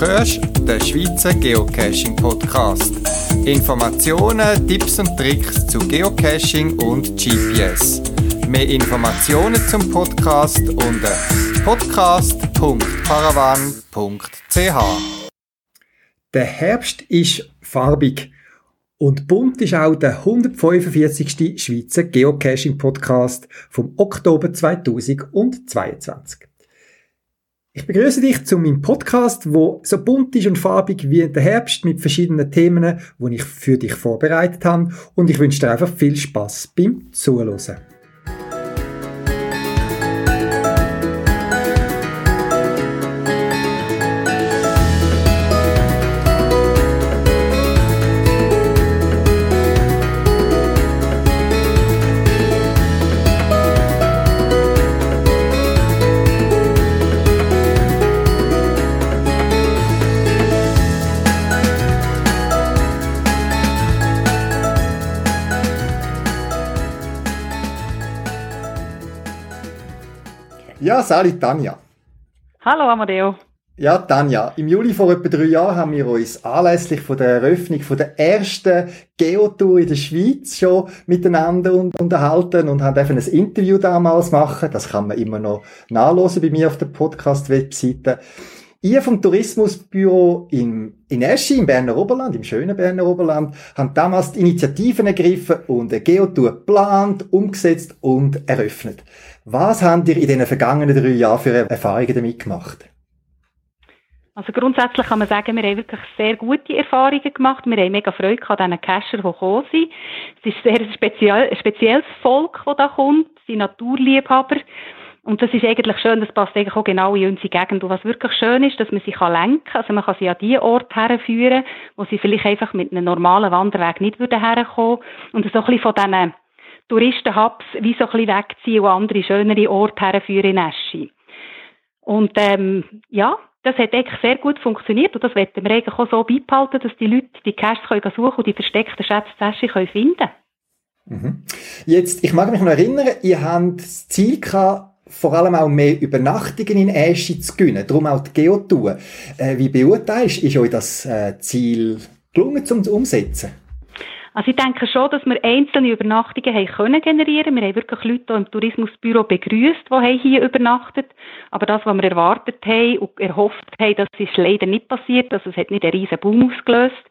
hörst den Schweizer Geocaching Podcast. Informationen, Tipps und Tricks zu Geocaching und GPS. Mehr Informationen zum Podcast unter podcast.paravan.ch. Der Herbst ist farbig und bunt ist auch der 145. Schweizer Geocaching Podcast vom Oktober 2022. Ich begrüße dich zu meinem Podcast, wo so bunt ist und farbig wie der Herbst mit verschiedenen Themen, die ich für dich vorbereitet habe. Und ich wünsche dir einfach viel Spaß beim Zuhören. Sali Tanja. Hallo Amadeo. Ja, Tanja, im Juli vor etwa drei Jahren haben wir uns anlässlich von der Eröffnung von der ersten Geotour in der Schweiz schon miteinander unterhalten und haben einfach ein Interview damals machen. Das kann man immer noch nachlesen bei mir auf der Podcast-Webseite. Ihr vom Tourismusbüro in, in Eschi, im Berner Oberland, im schönen Berner Oberland, haben damals die Initiativen ergriffen und eine Geotour geplant, umgesetzt und eröffnet. Was habt ihr in den vergangenen drei Jahren für Erfahrungen damit gemacht? Also grundsätzlich kann man sagen, wir haben wirklich sehr gute Erfahrungen gemacht. Wir haben mega Freude an diesen Cacher, die gekommen sind. Es ist sehr ein speziell, spezielles Volk, das da kommt, die Naturliebhaber. Und das ist eigentlich schön, das passt eigentlich auch genau in unsere Gegend. Und was wirklich schön ist, dass man sie lenken kann. Also man kann sie an die Orte herführen, wo sie vielleicht einfach mit einem normalen Wanderweg nicht würden herkommen. Und so ein bisschen von diesen Touristenhubs wie so ein bisschen wegziehen und andere schönere Orte herführen in Eschi. Und ähm, ja, das hat eigentlich sehr gut funktioniert und das werden wir eigentlich auch so beibehalten, dass die Leute die Caches können suchen und die versteckten Schätze Eschi können finden mhm. Jetzt, ich mag mich noch erinnern, ihr habt das Ziel gehabt, vor allem auch mehr Übernachtungen in Eschi zu gewinnen, darum auch die Geotour. Äh, wie beurteilst du, ist euch das äh, Ziel gelungen zum Umsetzen? Also ich denke schon, dass wir einzelne Übernachtungen haben können generieren. Wir haben wirklich Leute im Tourismusbüro begrüßt, die hier übernachtet. Aber das, was wir erwartet haben und erhofft haben, das ist leider nicht passiert. Also es hat nicht einen riesen Boom ausgelöst,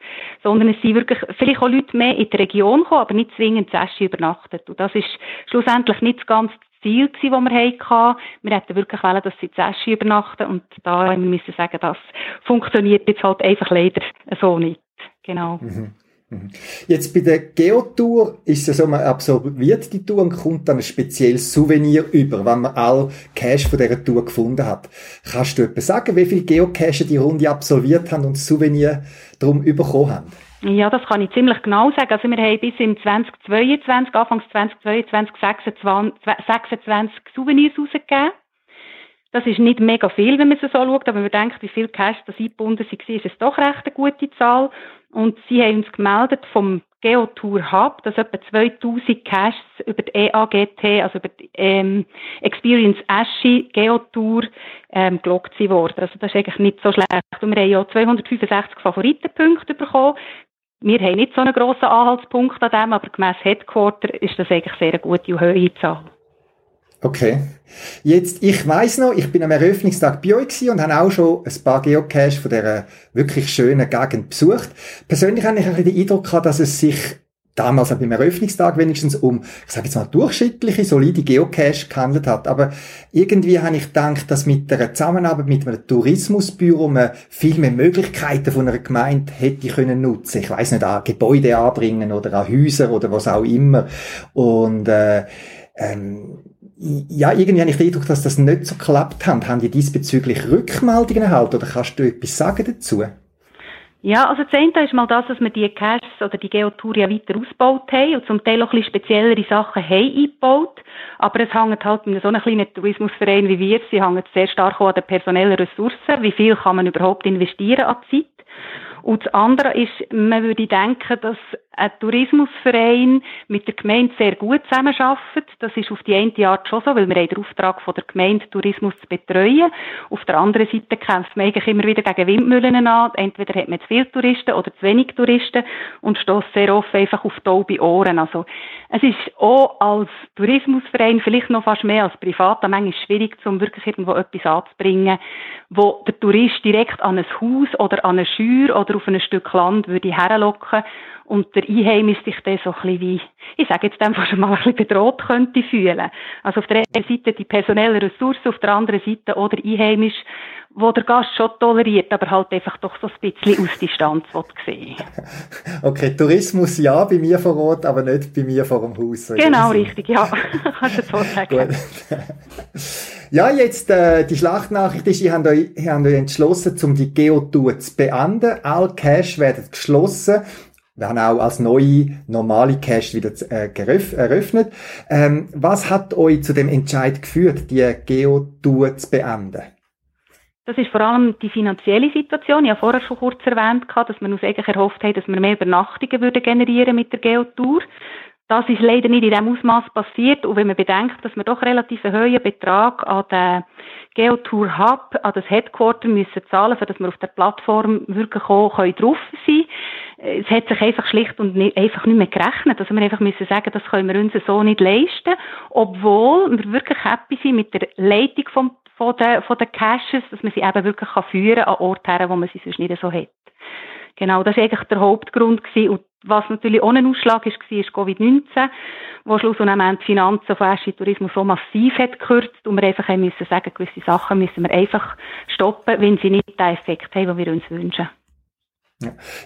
sondern es sind wirklich vielleicht auch Leute mehr in die Region gekommen, aber nicht zwingend zu übernachtet. Und das ist schlussendlich nicht das ganze Ziel gewesen, das wir hatten. Wir hätten wirklich wollen, dass sie zu übernachten und da müssen wir sagen, das funktioniert jetzt halt einfach leider so nicht. Genau. Mhm. Mhm. Jetzt bei der Geotour ist es so, man absolviert die Tour und kommt dann ein spezielles Souvenir über, wenn man all Cache von dieser Tour gefunden hat. Kannst du etwas sagen, wie viele Geocache die Runde absolviert haben und das Souvenir darum bekommen haben? Ja, das kann ich ziemlich genau sagen. Also wir haben bis im 2022, Anfangs 2022, 26, 26 Souvenirs rausgegeben. Das ist nicht mega viel, wenn man es so schaut, aber wenn man denkt, wie viele Cash das eingebunden waren, ist es doch recht eine gute Zahl. Und sie haben uns gemeldet vom Geotour Hub, dass etwa 2000 Caches über die EAGT, also über die ähm, Experience Aschi Geotour, ähm, gelockt worden. Also das ist eigentlich nicht so schlecht. Und wir haben ja 265 Favoritenpunkte bekommen. Wir haben nicht so einen grossen Anhaltspunkt an dem, aber gemäss Headquarter ist das eigentlich sehr eine gute und hohe Zahl. Okay. Jetzt, ich weiß noch, ich bin am Eröffnungstag bei euch und habe auch schon ein paar Geocaches von dieser wirklich schönen Gegend besucht. Persönlich habe ich ein bisschen den Eindruck gehabt, dass es sich damals beim Eröffnungstag wenigstens um, ich sage jetzt mal, durchschnittliche, solide Geocache gehandelt hat. Aber irgendwie habe ich gedacht, dass mit der Zusammenarbeit mit einem Tourismusbüro man viel mehr Möglichkeiten von einer Gemeinde hätte können nutzen. Ich weiß nicht, an Gebäude anbringen oder an Häuser oder was auch immer. Und äh, ähm, ja, irgendwie habe ich den Eindruck, dass das nicht so geklappt hat. Haben die diesbezüglich Rückmeldungen erhalten oder kannst du etwas sagen dazu? Ja, also das eine ist mal das, dass wir die Caches oder die Geotour ja weiter ausgebaut haben und zum Teil auch ein bisschen speziellere Sachen haben eingebaut. Aber es hängt halt mit so einem kleinen Tourismusverein wie wir, sie hängt sehr stark an den personellen Ressourcen. Wie viel kann man überhaupt investieren an Zeit? Und das andere ist, man würde denken, dass ein Tourismusverein mit der Gemeinde sehr gut zusammenarbeitet. Das ist auf die eine Art schon so, weil wir haben den Auftrag von der Gemeinde, Tourismus zu betreuen. Auf der anderen Seite kämpft man eigentlich immer wieder gegen Windmühlen an. Entweder hat man zu viele Touristen oder zu wenig Touristen und stößt sehr oft einfach auf taube Ohren. Also, es ist auch als Tourismusverein, vielleicht noch fast mehr als privat, manchmal schwierig, um wirklich irgendwo etwas anzubringen, wo der Tourist direkt an ein Haus oder an eine Schür oder auf ein Stück Land würde herlocken und der Einheimische sich dann so ein bisschen wie, ich sage jetzt einfach mal ein bisschen bedroht könnte fühlen. Also auf der einen Seite die personellen Ressourcen, auf der anderen Seite oder Einheimisch, wo der Gast schon toleriert, aber halt einfach doch so ein bisschen aus Distanz sehen Okay, Tourismus ja bei mir vor Ort, aber nicht bei mir vor dem Haus. So genau, richtig, ja. Kannst du so sagen. ja, jetzt äh, die Schlachtnachricht ist, ihr habt euch, ihr habt euch entschlossen, um die Geotour zu beenden. All Cash werden geschlossen werden auch als neue normale Cash wieder äh, eröffnet. Ähm, was hat euch zu dem Entscheid geführt, die Geo-Tour zu beenden? Das ist vor allem die finanzielle Situation. Ich habe vorher schon kurz erwähnt, dass wir uns eigentlich erhofft haben, dass wir mehr Übernachtungen würden generieren mit der Geotour. Das ist leider nicht in dem Ausmaß passiert. Und wenn man bedenkt, dass wir doch relativ einen hohen Betrag an den Geotour Hub, an das Headquarter müssen zahlen, für dass wir auf der Plattform wirklich auch drauf sein können. Es hat sich einfach schlicht und nicht, einfach nicht mehr gerechnet. Also wir einfach müssen sagen, das können wir uns so nicht leisten. Obwohl wir wirklich happy sind mit der Leitung vom, von den, von den Caches, dass man sie eben wirklich kann führen an Orten, wo man sie sonst nicht so hat. Genau, das war eigentlich der Hauptgrund gewesen. Und was natürlich ohne Ausschlag ist, war, ist Covid-19, wo Schluss und am die Finanzen von Eschi Tourismus so massiv hat gekürzt und wir einfach haben müssen sagen, gewisse Sachen müssen wir einfach stoppen, wenn sie nicht den Effekt haben, den wir uns wünschen.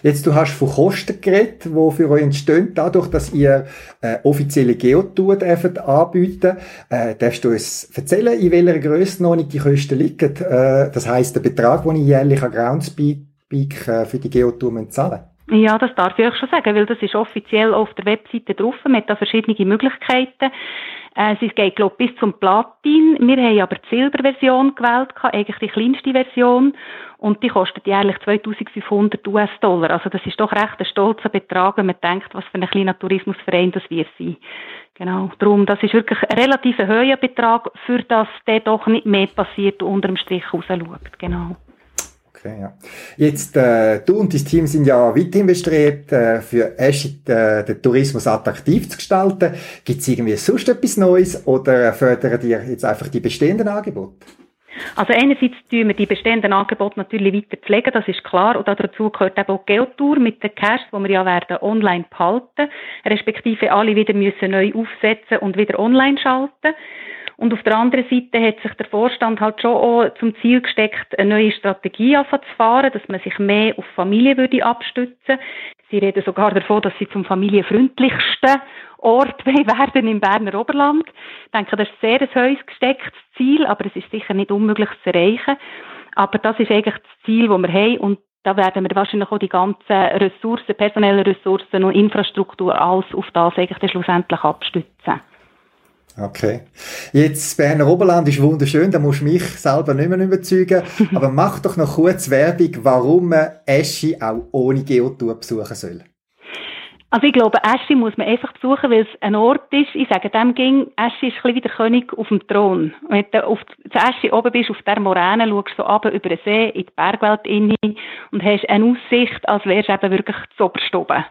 Jetzt, du hast von Kosten geredet, die für euch entstehen, dadurch, dass ihr äh, offizielle Geotour dürft anbieten. Äh, darfst du uns erzählen, in welcher Grössenordnung die Kosten liegen? Äh, das heisst, der Betrag, den ich jährlich an Groundspeak äh, für die Geotour zahlen ja, das darf ich euch schon sagen, weil das ist offiziell auf der Webseite drauf. Man hat da verschiedene Möglichkeiten. Äh, es geht, glaube ich, bis zum Platin. Wir haben aber die Silberversion gewählt, eigentlich die kleinste Version. Und die kostet jährlich 2500 US-Dollar. Also das ist doch recht ein stolzer Betrag, wenn man denkt, was für ein kleiner Tourismusverein das wird sein. Genau. Darum, das ist wirklich ein relativ hoher Betrag, für das der doch nicht mehr passiert und unterm Strich raus schaut. Genau. Okay, ja. Jetzt, äh, du und dein Team sind ja weiterhin bestrebt, äh, für Eschit äh, den Tourismus attraktiv zu gestalten. Gibt es irgendwie sonst etwas Neues oder fördern dir jetzt einfach die bestehenden Angebote? Also einerseits tun wir die bestehenden Angebote natürlich weiter pflegen, das ist klar. Und dazu gehört eben auch Geotour mit den Cash, die wir ja werden online behalten, respektive alle wieder müssen neu aufsetzen und wieder online schalten. Und auf der anderen Seite hat sich der Vorstand halt schon auch zum Ziel gesteckt, eine neue Strategie zu fahren, dass man sich mehr auf Familie würde abstützen. Sie reden sogar davon, dass sie zum familienfreundlichsten Ort werden im Berner Oberland. Ich denke, das ist sehr ein höchst gestecktes Ziel, aber es ist sicher nicht unmöglich zu erreichen. Aber das ist eigentlich das Ziel, das wir haben und da werden wir wahrscheinlich auch die ganzen Ressourcen, personelle Ressourcen und Infrastruktur alles auf das eigentlich schlussendlich abstützen. Okay. Jetzt, Berner Oberland ist wunderschön, da musst du mich selber nicht mehr überzeugen. Aber mach doch noch kurz Werbung, warum man Eschi auch ohne Geotour besuchen soll. Also ich glaube, Eschi muss man einfach besuchen, weil es ein Ort ist, ich sage dem ging, Eschi ist ein bisschen wie der König auf dem Thron. Wenn du auf Eschi oben bist, auf der Moräne, schaust du so runter über den See, in die Bergwelt rein und hast eine Aussicht, als wärst du eben wirklich zu oben.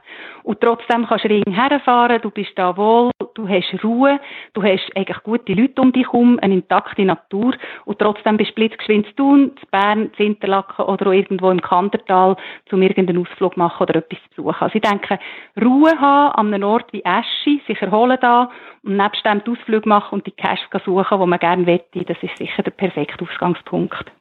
Und trotzdem kannst du herfahren, du bist da wohl, du hast Ruhe, du hast eigentlich gute Leute um dich herum, eine intakte Natur und trotzdem bist du blitzgeschwind zu tun, zu Bern, zu Interlaken oder auch irgendwo im Kandertal, um irgendeinen Ausflug machen oder etwas zu besuchen. Also ich denke, Ruhe haben an einem Ort wie Eschi, sich erholen da und nebst dem Ausflug machen und die Cash suchen, die man gerne wette, das ist sicher der perfekte Ausgangspunkt.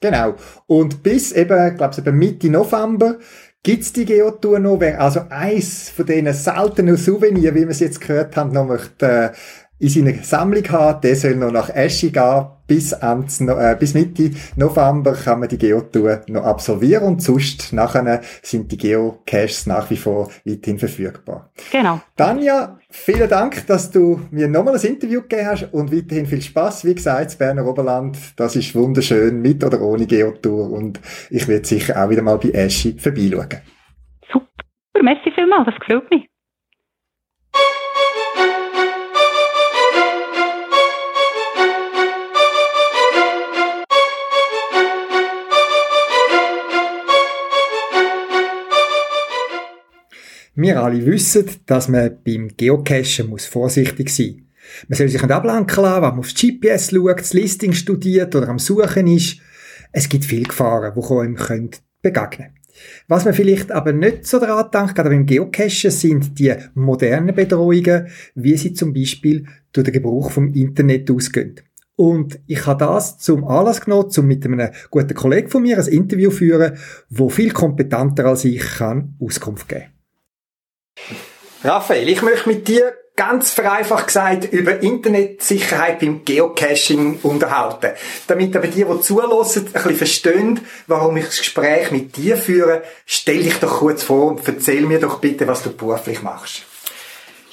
Genau. Und bis eben, glaube ich, Mitte November gibt's die Geotour noch. Wer also eins von diesen seltenen Souvenirs, wie wir es jetzt gehört haben, noch möchte, äh, in seiner Sammlung haben, der soll noch nach Eschi gehen. Bis, ans, äh, bis Mitte November kann man die Geotour noch absolvieren und sonst nachher sind die Geocaches nach wie vor weiterhin verfügbar. Genau. Tanja, vielen Dank, dass du mir nochmal ein Interview gegeben hast und weiterhin viel Spaß. Wie gesagt, das Berner Oberland, das ist wunderschön, mit oder ohne Geotour und ich werde sicher auch wieder mal bei Eschi vorbeischauen. super, merci vielmals, das gefällt mir. Wir alle wissen, dass man beim Geocachen muss vorsichtig sein muss. Man soll sich nicht ablenken lassen, wenn man aufs GPS schaut, das Listing studiert oder am Suchen ist. Es gibt viele Gefahren, die einem begegnen können. Was man vielleicht aber nicht so daran denkt, gerade beim Geocachen, sind die modernen Bedrohungen, wie sie zum Beispiel durch den Gebrauch vom Internet ausgehen. Und ich habe das zum Anlass genommen, um mit einem guten Kollegen von mir ein Interview zu führen, wo viel kompetenter als ich kann Auskunft geben Raphael, ich möchte mit dir ganz vereinfacht gesagt über Internetsicherheit beim Geocaching unterhalten. Damit aber die, die zulassen, ein bisschen verstehen, warum ich das Gespräch mit dir führe, stell dich doch kurz vor und erzähl mir doch bitte, was du beruflich machst.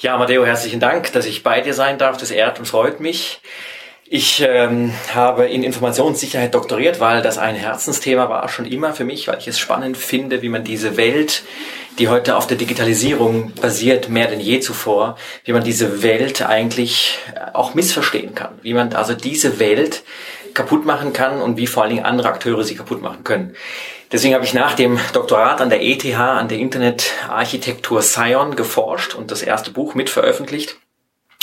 Ja, Matteo, herzlichen Dank, dass ich bei dir sein darf. Das ehrt und freut mich. Ich ähm, habe in Informationssicherheit doktoriert, weil das ein Herzensthema war schon immer für mich, weil ich es spannend finde, wie man diese Welt die heute auf der Digitalisierung basiert, mehr denn je zuvor, wie man diese Welt eigentlich auch missverstehen kann, wie man also diese Welt kaputt machen kann und wie vor allen Dingen andere Akteure sie kaputt machen können. Deswegen habe ich nach dem Doktorat an der ETH, an der Internetarchitektur Scion geforscht und das erste Buch mit veröffentlicht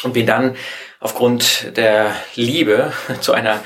und bin dann aufgrund der Liebe zu einer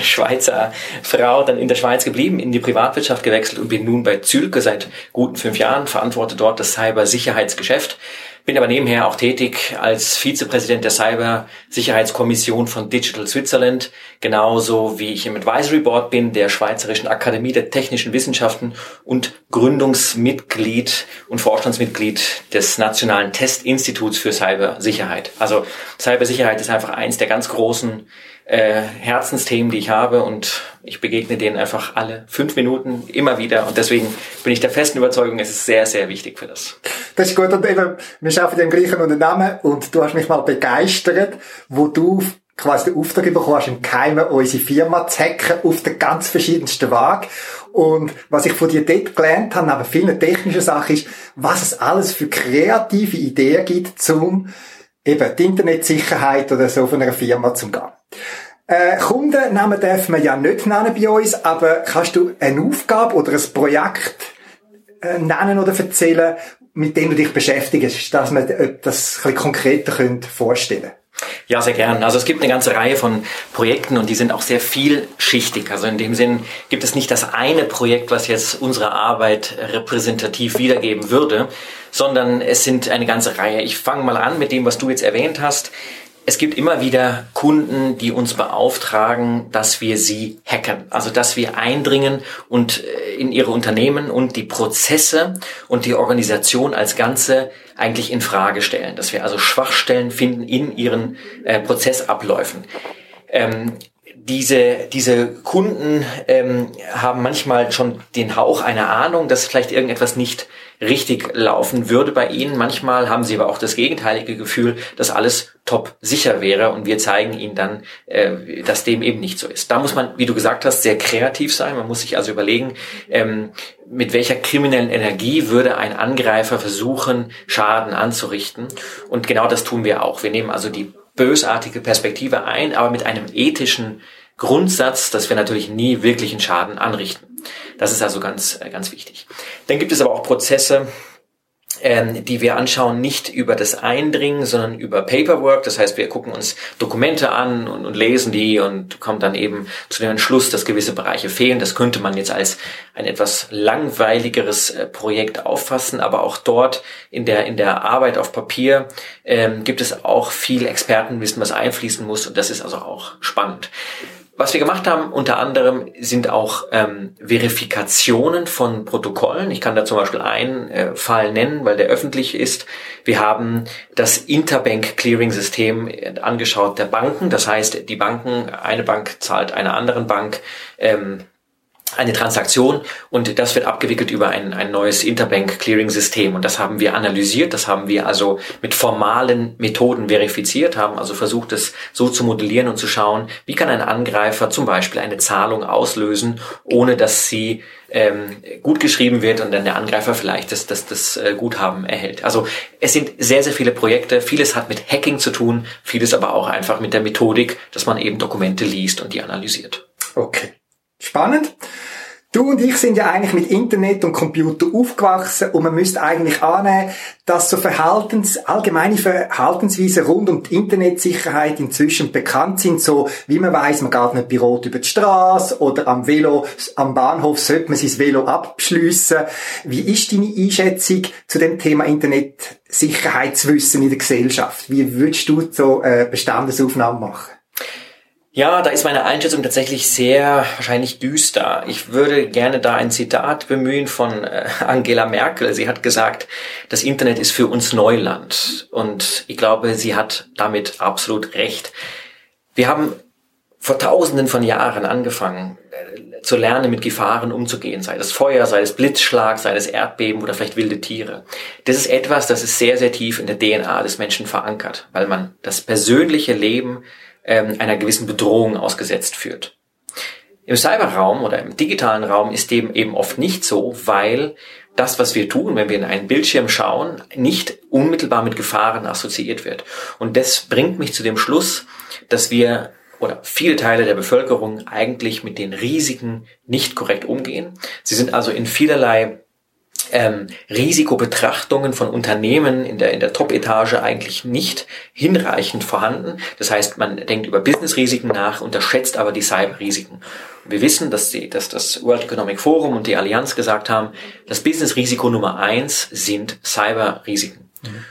Schweizer Frau dann in der Schweiz geblieben, in die Privatwirtschaft gewechselt und bin nun bei Zülke seit guten fünf Jahren, verantworte dort das Cybersicherheitsgeschäft bin aber nebenher auch tätig als Vizepräsident der Cybersicherheitskommission von Digital Switzerland, genauso wie ich im Advisory Board bin der Schweizerischen Akademie der Technischen Wissenschaften und Gründungsmitglied und Vorstandsmitglied des Nationalen Testinstituts für Cybersicherheit. Also Cybersicherheit ist einfach eins der ganz großen äh, Herzensthemen, die ich habe und ich begegne denen einfach alle fünf Minuten immer wieder und deswegen bin ich der festen Überzeugung, es ist sehr, sehr wichtig für das. Das ist gut und eben, wir arbeiten im gleichen Unternehmen und du hast mich mal begeistert, wo du quasi den Auftrag bekommen hast, im Keimen unsere Firma zu hacken auf den ganz verschiedensten Weg. Und was ich von dir dort gelernt habe, neben vielen technischen Sachen, ist, was es alles für kreative Ideen gibt, zum eben die Internetsicherheit oder so von einer Firma zu gehen. Äh, Kundennamen dürfen wir ja nicht nennen bei uns, aber kannst du eine Aufgabe oder ein Projekt äh, nennen oder erzählen, mit dem du dich beschäftigst, dass wir das ein bisschen konkreter vorstellen können? Ja, sehr gern. Also es gibt eine ganze Reihe von Projekten und die sind auch sehr vielschichtig. Also in dem Sinn gibt es nicht das eine Projekt, was jetzt unsere Arbeit repräsentativ wiedergeben würde, sondern es sind eine ganze Reihe. Ich fange mal an mit dem, was du jetzt erwähnt hast es gibt immer wieder Kunden, die uns beauftragen, dass wir sie hacken. Also, dass wir eindringen und äh, in ihre Unternehmen und die Prozesse und die Organisation als Ganze eigentlich in Frage stellen. Dass wir also Schwachstellen finden in ihren äh, Prozessabläufen. Ähm, diese, diese Kunden ähm, haben manchmal schon den Hauch einer Ahnung, dass vielleicht irgendetwas nicht richtig laufen würde bei ihnen. Manchmal haben sie aber auch das gegenteilige Gefühl, dass alles top sicher wäre und wir zeigen ihnen dann, äh, dass dem eben nicht so ist. Da muss man, wie du gesagt hast, sehr kreativ sein. Man muss sich also überlegen, ähm, mit welcher kriminellen Energie würde ein Angreifer versuchen, Schaden anzurichten. Und genau das tun wir auch. Wir nehmen also die bösartige Perspektive ein, aber mit einem ethischen Grundsatz, dass wir natürlich nie wirklichen Schaden anrichten. Das ist also ganz, äh, ganz wichtig. Dann gibt es aber auch Prozesse, ähm, die wir anschauen, nicht über das Eindringen, sondern über Paperwork. Das heißt, wir gucken uns Dokumente an und, und, lesen die und kommen dann eben zu dem Entschluss, dass gewisse Bereiche fehlen. Das könnte man jetzt als ein etwas langweiligeres äh, Projekt auffassen, aber auch dort in der, in der Arbeit auf Papier ähm, gibt es auch viel Expertenwissen, was einfließen muss und das ist also auch spannend. Was wir gemacht haben, unter anderem, sind auch ähm, Verifikationen von Protokollen. Ich kann da zum Beispiel einen äh, Fall nennen, weil der öffentlich ist. Wir haben das Interbank Clearing System äh, angeschaut der Banken. Das heißt, die Banken, eine Bank zahlt einer anderen Bank ähm, eine Transaktion und das wird abgewickelt über ein, ein neues Interbank Clearing System und das haben wir analysiert, das haben wir also mit formalen Methoden verifiziert, haben also versucht es so zu modellieren und zu schauen, wie kann ein Angreifer zum Beispiel eine Zahlung auslösen, ohne dass sie ähm, gut geschrieben wird und dann der Angreifer vielleicht das, das, das äh, Guthaben erhält. Also es sind sehr, sehr viele Projekte, vieles hat mit Hacking zu tun, vieles aber auch einfach mit der Methodik, dass man eben Dokumente liest und die analysiert. Okay. Spannend. Du und ich sind ja eigentlich mit Internet und Computer aufgewachsen und man müsste eigentlich annehmen, dass so Verhaltens, allgemeine Verhaltensweisen rund um die Internetsicherheit inzwischen bekannt sind, so wie man weiß, man geht nicht bei Rot über die Straße oder am Velo, am Bahnhof sollte man sein Velo abschliessen. Wie ist deine Einschätzung zu dem Thema Internetsicherheitswissen in der Gesellschaft? Wie würdest du so äh, Bestandesaufnahmen machen? Ja, da ist meine Einschätzung tatsächlich sehr wahrscheinlich düster. Ich würde gerne da ein Zitat bemühen von äh, Angela Merkel. Sie hat gesagt, das Internet ist für uns Neuland. Und ich glaube, sie hat damit absolut recht. Wir haben vor tausenden von Jahren angefangen äh, zu lernen, mit Gefahren umzugehen, sei das Feuer, sei es Blitzschlag, sei es Erdbeben oder vielleicht wilde Tiere. Das ist etwas, das ist sehr, sehr tief in der DNA des Menschen verankert, weil man das persönliche Leben ähm, einer gewissen Bedrohung ausgesetzt führt. Im Cyberraum oder im digitalen Raum ist dem eben oft nicht so, weil das, was wir tun, wenn wir in einen Bildschirm schauen, nicht unmittelbar mit Gefahren assoziiert wird. Und das bringt mich zu dem Schluss, dass wir oder viele Teile der Bevölkerung eigentlich mit den Risiken nicht korrekt umgehen. Sie sind also in vielerlei ähm, Risikobetrachtungen von Unternehmen in der, in der Top-Etage eigentlich nicht hinreichend vorhanden. Das heißt, man denkt über Business-Risiken nach, unterschätzt aber die Cyber-Risiken. Wir wissen, dass, die, dass das World Economic Forum und die Allianz gesagt haben, das Business-Risiko Nummer eins sind Cyber-Risiken. Mhm.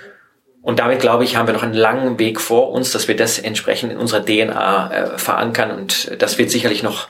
Und damit, glaube ich, haben wir noch einen langen Weg vor uns, dass wir das entsprechend in unserer DNA äh, verankern. Und das wird sicherlich noch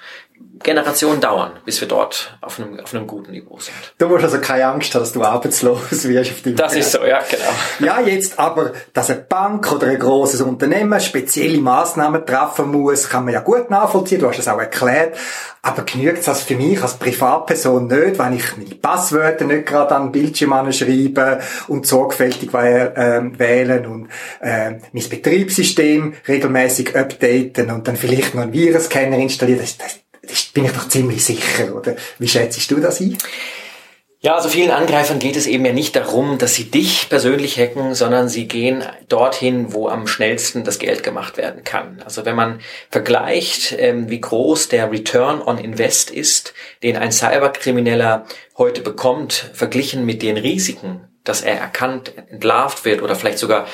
Generationen dauern, bis wir dort auf einem, auf einem guten Niveau sind. Du musst also keine Angst haben, dass du arbeitslos wirst auf Das ist so, ja, genau. Ja, jetzt aber, dass eine Bank oder ein grosses Unternehmen spezielle Maßnahmen treffen muss, kann man ja gut nachvollziehen, du hast es auch erklärt. Aber genügt das für mich als Privatperson nicht, wenn ich meine Passwörter nicht gerade an den Bildschirm schreibe und sorgfältig äh, wählen und äh, mein Betriebssystem regelmäßig updaten und dann vielleicht noch einen Virenscanner installieren. Das, das, das bin ich doch ziemlich sicher, oder? Wie schätzt du das ein? Ja, also vielen Angreifern geht es eben ja nicht darum, dass sie dich persönlich hacken, sondern sie gehen dorthin, wo am schnellsten das Geld gemacht werden kann. Also wenn man vergleicht, ähm, wie groß der Return on Invest ist, den ein Cyberkrimineller heute bekommt, verglichen mit den Risiken, dass er erkannt, entlarvt wird oder vielleicht sogar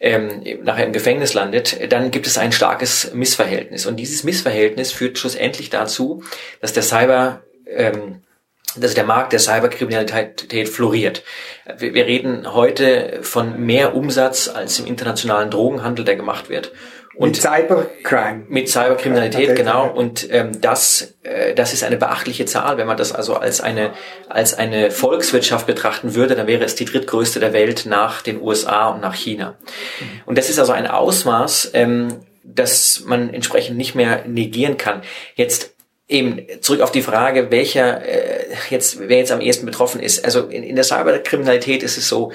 ähm, nachher im Gefängnis landet, dann gibt es ein starkes Missverhältnis. Und dieses Missverhältnis führt schlussendlich dazu, dass der Cyber ähm, dass der Markt der Cyberkriminalität floriert. Wir reden heute von mehr Umsatz als im internationalen Drogenhandel, der gemacht wird. Und mit Cybercrime. Mit Cyberkriminalität, genau. Und ähm, das, äh, das ist eine beachtliche Zahl. Wenn man das also als eine, als eine Volkswirtschaft betrachten würde, dann wäre es die drittgrößte der Welt nach den USA und nach China. Und das ist also ein Ausmaß, ähm, das man entsprechend nicht mehr negieren kann. Jetzt eben zurück auf die Frage, welcher äh, jetzt wer jetzt am ehesten betroffen ist. Also in, in der Cyberkriminalität ist es so,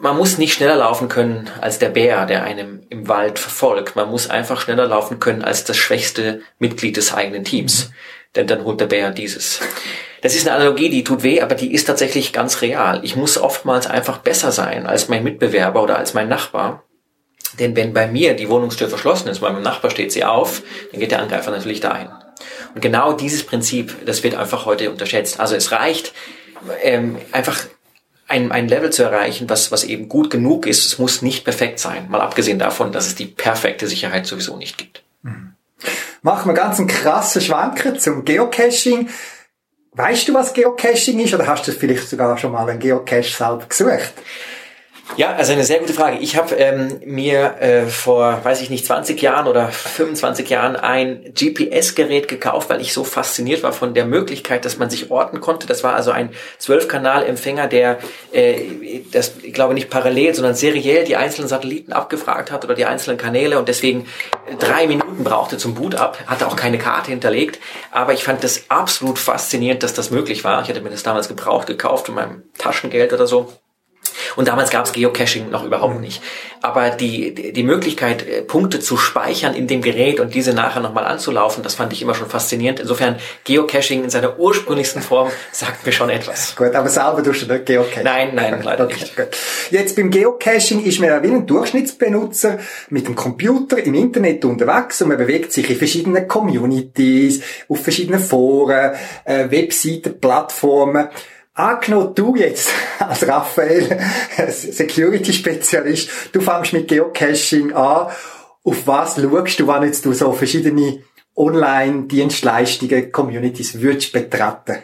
man muss nicht schneller laufen können als der Bär, der einem im Wald verfolgt. Man muss einfach schneller laufen können als das schwächste Mitglied des eigenen Teams. Mhm. Denn dann holt der Bär dieses. Das ist eine Analogie, die tut weh, aber die ist tatsächlich ganz real. Ich muss oftmals einfach besser sein als mein Mitbewerber oder als mein Nachbar. Denn wenn bei mir die Wohnungstür verschlossen ist, bei meinem Nachbar steht sie auf, dann geht der Angreifer natürlich dahin. Und genau dieses Prinzip, das wird einfach heute unterschätzt. Also es reicht ähm, einfach ein, ein Level zu erreichen, was, was eben gut genug ist. Es muss nicht perfekt sein, mal abgesehen davon, dass es die perfekte Sicherheit sowieso nicht gibt. Mhm. Machen wir ganz einen krassen Schwanker zum Geocaching. Weißt du, was Geocaching ist oder hast du vielleicht sogar schon mal einen Geocache selber gesucht? Ja, also eine sehr gute Frage. Ich habe ähm, mir äh, vor, weiß ich nicht, 20 Jahren oder 25 Jahren ein GPS-Gerät gekauft, weil ich so fasziniert war von der Möglichkeit, dass man sich orten konnte. Das war also ein 12-Kanal-Empfänger, der, äh, das, ich glaube nicht parallel, sondern seriell die einzelnen Satelliten abgefragt hat oder die einzelnen Kanäle und deswegen drei Minuten brauchte zum Boot-up, hatte auch keine Karte hinterlegt. Aber ich fand das absolut faszinierend, dass das möglich war. Ich hatte mir das damals gebraucht gekauft in meinem Taschengeld oder so. Und damals gab es Geocaching noch überhaupt mhm. nicht. Aber die, die Möglichkeit, äh, Punkte zu speichern in dem Gerät und diese nachher nochmal anzulaufen, das fand ich immer schon faszinierend. Insofern, Geocaching in seiner ursprünglichsten Form sagt mir schon etwas. Gut, aber selber tust du nicht Geocaching? Nein, nein, leider okay, nicht. Gut. Jetzt beim Geocaching ist man ja wie ein Durchschnittsbenutzer mit dem Computer im Internet unterwegs und man bewegt sich in verschiedenen Communities, auf verschiedenen Foren, äh, Webseiten, Plattformen. Angenommen, du jetzt als Raphael, Security-Spezialist, du fängst mit Geocaching an. Auf was schaust du, wenn jetzt du so verschiedene Online-Dienstleistungen, Communities würdest betraten?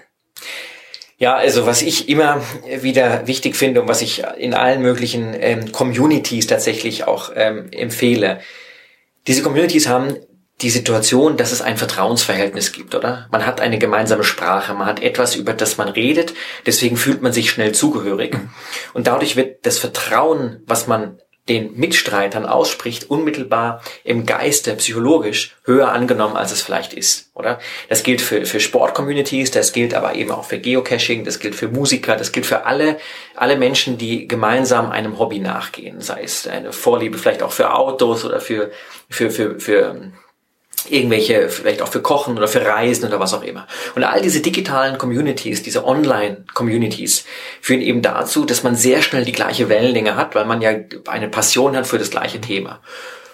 Ja, also was ich immer wieder wichtig finde und was ich in allen möglichen ähm, Communities tatsächlich auch ähm, empfehle. Diese Communities haben die Situation, dass es ein Vertrauensverhältnis gibt, oder? Man hat eine gemeinsame Sprache, man hat etwas, über das man redet, deswegen fühlt man sich schnell zugehörig. Mhm. Und dadurch wird das Vertrauen, was man den Mitstreitern ausspricht, unmittelbar im Geiste, psychologisch höher angenommen, als es vielleicht ist, oder? Das gilt für, für Sportcommunities, das gilt aber eben auch für Geocaching, das gilt für Musiker, das gilt für alle, alle Menschen, die gemeinsam einem Hobby nachgehen, sei es eine Vorliebe vielleicht auch für Autos oder für, für, für, für irgendwelche, vielleicht auch für Kochen oder für Reisen oder was auch immer. Und all diese digitalen Communities, diese Online-Communities führen eben dazu, dass man sehr schnell die gleiche Wellenlänge hat, weil man ja eine Passion hat für das gleiche Thema.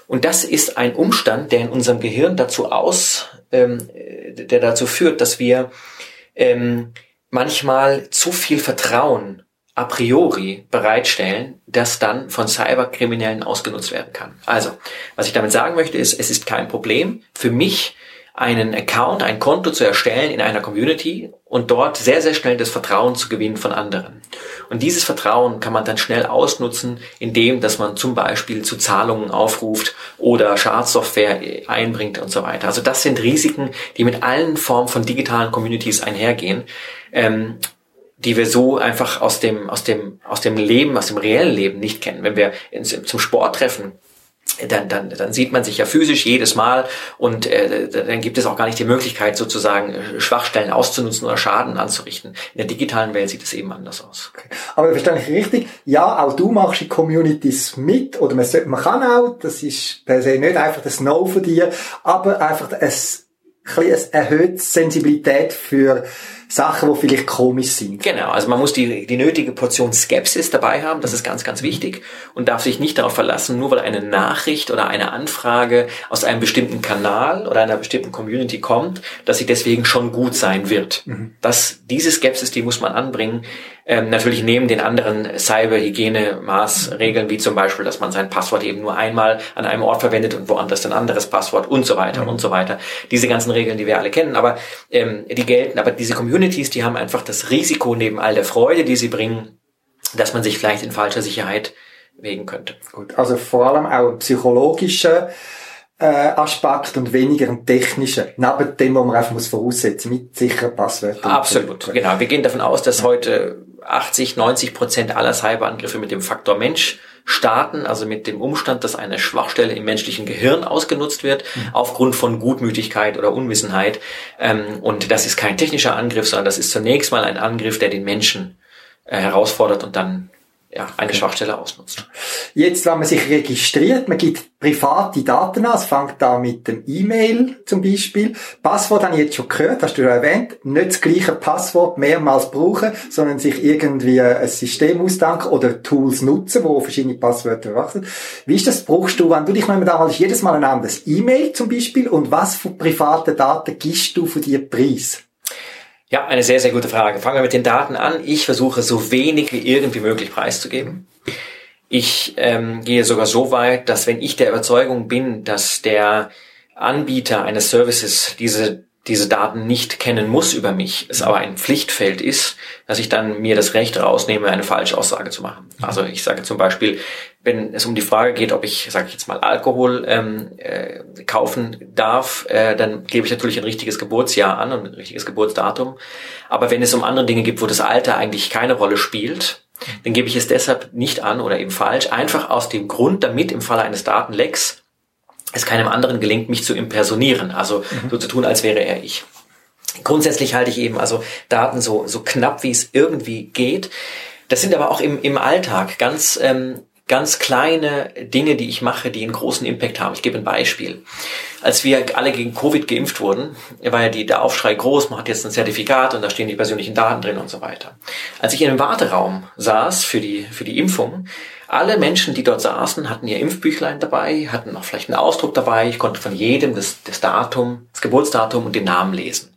Und das ist ein Umstand, der in unserem Gehirn dazu aus, ähm, der dazu führt, dass wir ähm, manchmal zu viel Vertrauen a priori bereitstellen, das dann von Cyberkriminellen ausgenutzt werden kann. Also, was ich damit sagen möchte, ist, es ist kein Problem für mich, einen Account, ein Konto zu erstellen in einer Community und dort sehr, sehr schnell das Vertrauen zu gewinnen von anderen. Und dieses Vertrauen kann man dann schnell ausnutzen, indem, dass man zum Beispiel zu Zahlungen aufruft oder Schadsoftware einbringt und so weiter. Also das sind Risiken, die mit allen Formen von digitalen Communities einhergehen. Ähm, die wir so einfach aus dem, aus dem, aus dem Leben, aus dem reellen Leben nicht kennen. Wenn wir ins, zum Sport treffen, dann, dann, dann sieht man sich ja physisch jedes Mal und äh, dann gibt es auch gar nicht die Möglichkeit, sozusagen äh, Schwachstellen auszunutzen oder Schaden anzurichten. In der digitalen Welt sieht es eben anders aus. Okay. Aber verstehe ich richtig? Ja, auch du machst die Communities mit oder man, sollte, man kann auch, das ist per se nicht einfach das No von dir, aber einfach ein, ein, erhöhte Sensibilität für Sachen, die vielleicht komisch sind. Genau, also man muss die, die nötige Portion Skepsis dabei haben, das ist ganz, ganz wichtig und darf sich nicht darauf verlassen, nur weil eine Nachricht oder eine Anfrage aus einem bestimmten Kanal oder einer bestimmten Community kommt, dass sie deswegen schon gut sein wird. Mhm. Das, diese Skepsis, die muss man anbringen, ähm, natürlich neben den anderen Cyberhygiene-Maßregeln, wie zum Beispiel, dass man sein Passwort eben nur einmal an einem Ort verwendet und woanders ein anderes Passwort und so weiter mhm. und so weiter. Diese ganzen Regeln, die wir alle kennen, aber ähm, die gelten, aber diese Communities, die haben einfach das Risiko neben all der Freude, die sie bringen, dass man sich vielleicht in falscher Sicherheit wegen könnte. Gut, also vor allem auch ein psychologischer äh, Aspekt und weniger ein technischer. Neben dem, wo man einfach muss voraussetzen mit sicheren Passwörtern. Absolut, genau. Wir gehen davon aus, dass heute 80, 90 Prozent aller Cyberangriffe mit dem Faktor Mensch starten, also mit dem Umstand, dass eine Schwachstelle im menschlichen Gehirn ausgenutzt wird, mhm. aufgrund von Gutmütigkeit oder Unwissenheit. Ähm, und das ist kein technischer Angriff, sondern das ist zunächst mal ein Angriff, der den Menschen äh, herausfordert und dann ja, eine okay. Schwachstelle ausnutzt. Jetzt, wenn man sich registriert, man gibt private Daten an, es fängt da mit dem E-Mail zum Beispiel. Passwort habe ich jetzt schon gehört, hast du ja erwähnt, nicht das gleiche Passwort mehrmals brauchen, sondern sich irgendwie ein System ausdenken oder Tools nutzen, wo verschiedene Passwörter wachsen. Wie ist das, brauchst du, wenn du dich noch damals jedes Mal ein anderes E-Mail zum Beispiel und was für private Daten gibst du für die Preis? Ja, eine sehr, sehr gute Frage. Fangen wir mit den Daten an. Ich versuche so wenig wie irgendwie möglich preiszugeben. Ich ähm, gehe sogar so weit, dass wenn ich der Überzeugung bin, dass der Anbieter eines Services diese diese Daten nicht kennen muss über mich, es aber ein Pflichtfeld ist, dass ich dann mir das Recht rausnehme, eine falsche Aussage zu machen. Also ich sage zum Beispiel, wenn es um die Frage geht, ob ich, sage ich jetzt mal, Alkohol ähm, äh, kaufen darf, äh, dann gebe ich natürlich ein richtiges Geburtsjahr an und ein richtiges Geburtsdatum. Aber wenn es um andere Dinge gibt, wo das Alter eigentlich keine Rolle spielt, dann gebe ich es deshalb nicht an oder eben falsch, einfach aus dem Grund, damit im Falle eines Datenlecks es keinem anderen gelingt, mich zu impersonieren, also mhm. so zu tun, als wäre er ich. Grundsätzlich halte ich eben also Daten so, so knapp, wie es irgendwie geht. Das sind aber auch im, im Alltag ganz, ähm, ganz kleine Dinge, die ich mache, die einen großen Impact haben. Ich gebe ein Beispiel. Als wir alle gegen Covid geimpft wurden, war ja die, der Aufschrei groß, man hat jetzt ein Zertifikat und da stehen die persönlichen Daten drin und so weiter. Als ich in einem Warteraum saß für die, für die Impfung, alle Menschen, die dort saßen, hatten ihr Impfbüchlein dabei, hatten auch vielleicht einen Ausdruck dabei. Ich konnte von jedem das, das Datum, das Geburtsdatum und den Namen lesen.